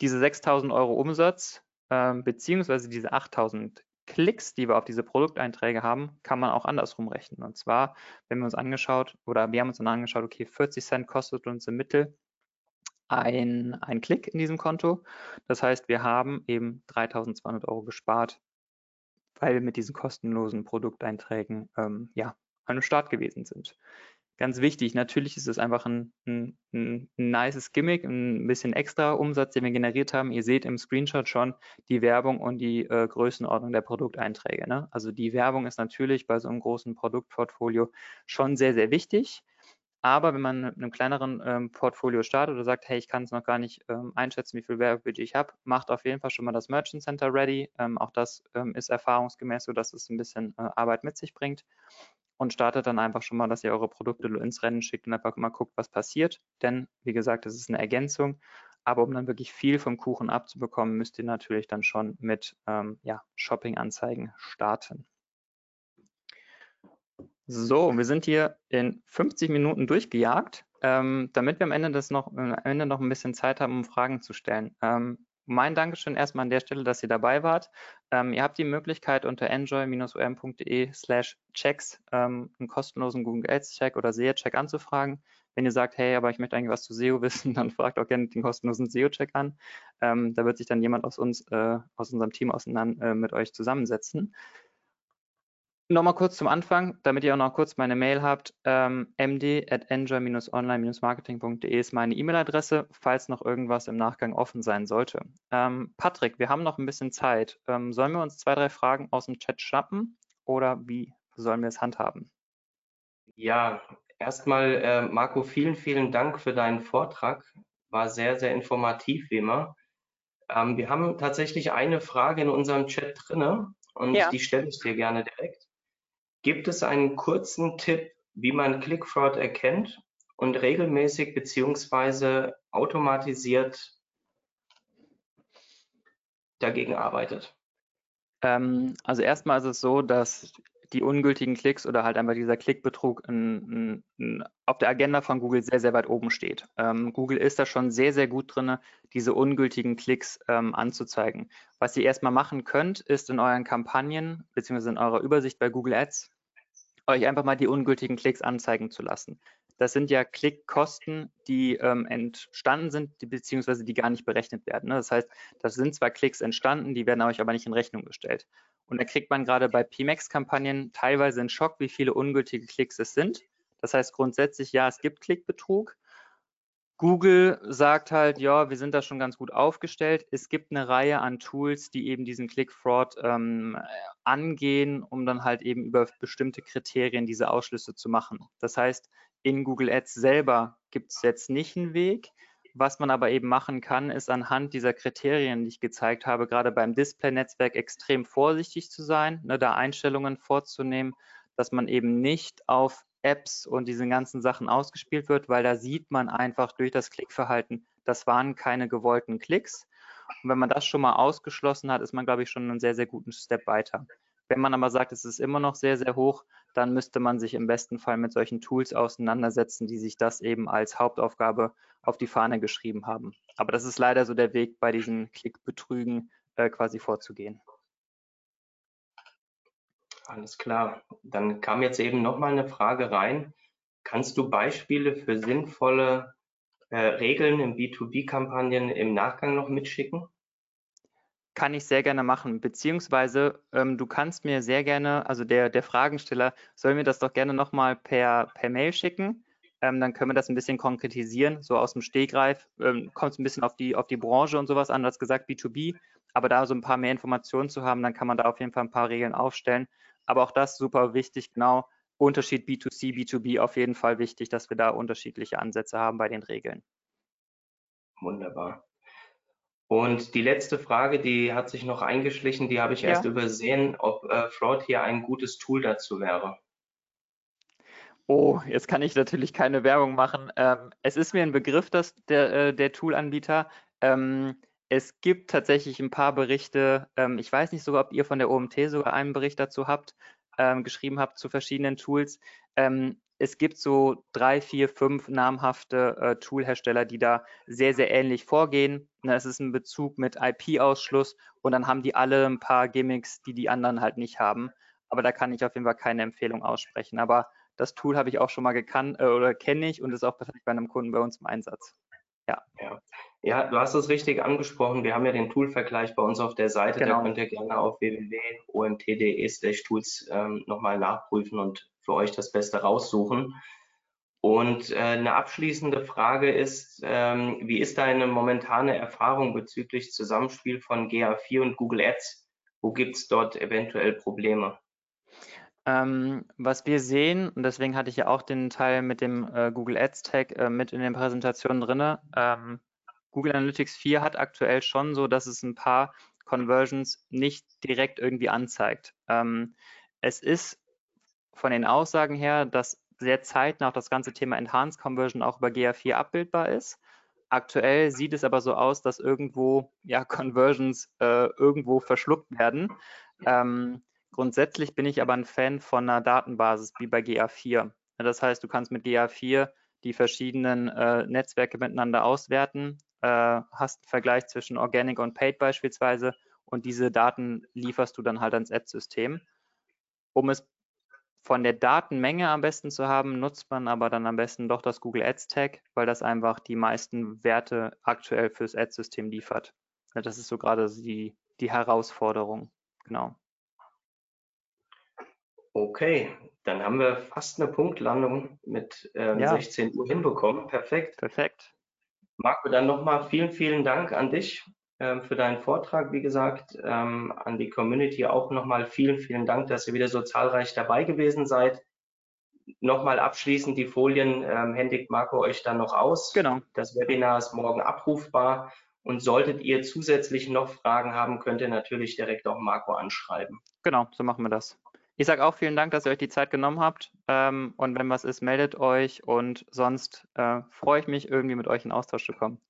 diese 6.000 Euro Umsatz ähm, beziehungsweise diese 8.000 Klicks, die wir auf diese Produkteinträge haben, kann man auch andersrum rechnen. Und zwar, wenn wir uns angeschaut oder wir haben uns dann angeschaut, okay, 40 Cent kostet uns im Mittel ein, ein Klick in diesem Konto. Das heißt, wir haben eben 3200 Euro gespart, weil wir mit diesen kostenlosen Produkteinträgen ähm, ja, an einem Start gewesen sind ganz wichtig. Natürlich ist es einfach ein, ein, ein, nices Gimmick, ein bisschen extra Umsatz, den wir generiert haben. Ihr seht im Screenshot schon die Werbung und die äh, Größenordnung der Produkteinträge. Ne? Also die Werbung ist natürlich bei so einem großen Produktportfolio schon sehr, sehr wichtig. Aber wenn man mit einem kleineren ähm, Portfolio startet oder sagt, hey, ich kann es noch gar nicht ähm, einschätzen, wie viel Werbebudget ich habe, macht auf jeden Fall schon mal das Merchant Center ready. Ähm, auch das ähm, ist erfahrungsgemäß so, dass es ein bisschen äh, Arbeit mit sich bringt und startet dann einfach schon mal, dass ihr eure Produkte ins Rennen schickt und einfach mal guckt, was passiert. Denn, wie gesagt, es ist eine Ergänzung. Aber um dann wirklich viel vom Kuchen abzubekommen, müsst ihr natürlich dann schon mit ähm, ja, Shopping-Anzeigen starten. So, wir sind hier in 50 Minuten durchgejagt, ähm, damit wir am Ende, das noch, am Ende noch ein bisschen Zeit haben, um Fragen zu stellen. Ähm, mein Dankeschön erstmal an der Stelle, dass ihr dabei wart. Ähm, ihr habt die Möglichkeit unter enjoy-om.de slash checks ähm, einen kostenlosen Google Ads Check oder SEA Check anzufragen. Wenn ihr sagt, hey, aber ich möchte eigentlich was zu SEO wissen, dann fragt auch gerne den kostenlosen SEO-Check an. Ähm, da wird sich dann jemand aus uns, äh, aus unserem Team auseinander äh, mit euch zusammensetzen. Nochmal kurz zum Anfang, damit ihr auch noch kurz meine Mail habt. Ähm, md at enjoy-online-marketing.de ist meine E-Mail-Adresse, falls noch irgendwas im Nachgang offen sein sollte. Ähm, Patrick, wir haben noch ein bisschen Zeit. Ähm, sollen wir uns zwei, drei Fragen aus dem Chat schnappen oder wie sollen wir es handhaben? Ja, erstmal, äh, Marco, vielen, vielen Dank für deinen Vortrag. War sehr, sehr informativ, wie immer. Ähm, wir haben tatsächlich eine Frage in unserem Chat drinne und ja. die stelle ich dir gerne direkt. Gibt es einen kurzen Tipp, wie man Clickfraud erkennt und regelmäßig beziehungsweise automatisiert dagegen arbeitet? Ähm, also erstmal ist es so, dass die ungültigen Klicks oder halt einfach dieser Klickbetrug in, in, in, auf der Agenda von Google sehr, sehr weit oben steht. Ähm, Google ist da schon sehr, sehr gut drin, diese ungültigen Klicks ähm, anzuzeigen. Was ihr erstmal machen könnt, ist in euren Kampagnen bzw. in eurer Übersicht bei Google Ads euch einfach mal die ungültigen Klicks anzeigen zu lassen. Das sind ja Klickkosten, die ähm, entstanden sind, die, beziehungsweise die gar nicht berechnet werden. Ne? Das heißt, das sind zwar Klicks entstanden, die werden euch aber nicht in Rechnung gestellt. Und da kriegt man gerade bei PMAX-Kampagnen teilweise einen Schock, wie viele ungültige Klicks es sind. Das heißt grundsätzlich, ja, es gibt Klickbetrug. Google sagt halt, ja, wir sind da schon ganz gut aufgestellt. Es gibt eine Reihe an Tools, die eben diesen Click-Fraud ähm, angehen, um dann halt eben über bestimmte Kriterien diese Ausschlüsse zu machen. Das heißt, in Google Ads selber gibt es jetzt nicht einen Weg. Was man aber eben machen kann, ist anhand dieser Kriterien, die ich gezeigt habe, gerade beim Display-Netzwerk extrem vorsichtig zu sein, ne, da Einstellungen vorzunehmen, dass man eben nicht auf Apps und diese ganzen Sachen ausgespielt wird, weil da sieht man einfach durch das Klickverhalten, das waren keine gewollten Klicks. Und wenn man das schon mal ausgeschlossen hat, ist man, glaube ich, schon einen sehr, sehr guten Step weiter. Wenn man aber sagt, es ist immer noch sehr, sehr hoch, dann müsste man sich im besten Fall mit solchen Tools auseinandersetzen, die sich das eben als Hauptaufgabe auf die Fahne geschrieben haben. Aber das ist leider so der Weg, bei diesen Klickbetrügen äh, quasi vorzugehen. Alles klar. Dann kam jetzt eben nochmal eine Frage rein. Kannst du Beispiele für sinnvolle äh, Regeln in B2B-Kampagnen im Nachgang noch mitschicken? Kann ich sehr gerne machen, beziehungsweise ähm, du kannst mir sehr gerne, also der, der Fragensteller soll mir das doch gerne nochmal per, per Mail schicken. Ähm, dann können wir das ein bisschen konkretisieren, so aus dem Stegreif. Ähm, Kommt es ein bisschen auf die, auf die Branche und sowas an, als gesagt B2B, aber da so ein paar mehr Informationen zu haben, dann kann man da auf jeden Fall ein paar Regeln aufstellen. Aber auch das super wichtig, genau. Unterschied B2C, B2B auf jeden Fall wichtig, dass wir da unterschiedliche Ansätze haben bei den Regeln. Wunderbar. Und die letzte Frage, die hat sich noch eingeschlichen, die habe ich ja. erst übersehen, ob äh, Fraud hier ein gutes Tool dazu wäre. Oh, jetzt kann ich natürlich keine Werbung machen. Ähm, es ist mir ein Begriff, dass der, äh, der Tool-Anbieter. Ähm, es gibt tatsächlich ein paar Berichte, ähm, ich weiß nicht sogar, ob ihr von der OMT sogar einen Bericht dazu habt, ähm, geschrieben habt zu verschiedenen Tools. Ähm, es gibt so drei, vier, fünf namhafte äh, Toolhersteller, die da sehr, sehr ähnlich vorgehen. Ne, es ist ein Bezug mit IP-Ausschluss und dann haben die alle ein paar Gimmicks, die die anderen halt nicht haben. Aber da kann ich auf jeden Fall keine Empfehlung aussprechen. Aber das Tool habe ich auch schon mal gekannt äh, oder kenne ich und ist auch bei einem Kunden bei uns im Einsatz. Ja. ja. Ja, du hast es richtig angesprochen. Wir haben ja den Tool-Vergleich bei uns auf der Seite. Genau. Da könnt ihr gerne auf www.omt.de/tools ähm, nochmal nachprüfen und für euch das Beste raussuchen. Und äh, eine abschließende Frage ist, ähm, wie ist deine momentane Erfahrung bezüglich Zusammenspiel von GA4 und Google Ads? Wo gibt es dort eventuell Probleme? Ähm, was wir sehen, und deswegen hatte ich ja auch den Teil mit dem äh, Google Ads Tag äh, mit in den Präsentationen drin. Ähm, Google Analytics 4 hat aktuell schon so, dass es ein paar Conversions nicht direkt irgendwie anzeigt. Ähm, es ist von den Aussagen her, dass sehr zeitnah das ganze Thema Enhanced Conversion auch über GA4 abbildbar ist. Aktuell sieht es aber so aus, dass irgendwo ja, Conversions äh, irgendwo verschluckt werden. Ähm, Grundsätzlich bin ich aber ein Fan von einer Datenbasis wie bei GA4. Das heißt, du kannst mit GA4 die verschiedenen äh, Netzwerke miteinander auswerten, hast einen Vergleich zwischen Organic und Paid beispielsweise und diese Daten lieferst du dann halt ans Ad-System. Um es von der Datenmenge am besten zu haben, nutzt man aber dann am besten doch das Google Ads Tag, weil das einfach die meisten Werte aktuell fürs Ads-System liefert. Das ist so gerade die, die Herausforderung. Genau. Okay, dann haben wir fast eine Punktlandung mit ähm, ja. 16 Uhr hinbekommen. Perfekt. Perfekt. Marco, dann nochmal vielen, vielen Dank an dich ähm, für deinen Vortrag. Wie gesagt, ähm, an die Community auch nochmal vielen, vielen Dank, dass ihr wieder so zahlreich dabei gewesen seid. Nochmal abschließend die Folien ähm, händigt Marco euch dann noch aus. Genau. Das Webinar ist morgen abrufbar. Und solltet ihr zusätzlich noch Fragen haben, könnt ihr natürlich direkt auch Marco anschreiben. Genau, so machen wir das. Ich sage auch vielen Dank, dass ihr euch die Zeit genommen habt. Ähm, und wenn was ist, meldet euch. Und sonst äh, freue ich mich, irgendwie mit euch in Austausch zu kommen.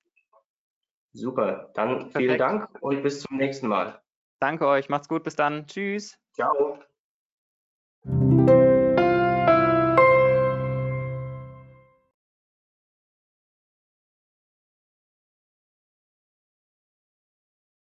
Super, dann vielen Perfekt. Dank und bis zum nächsten Mal. Danke euch, macht's gut, bis dann. Tschüss. Ciao.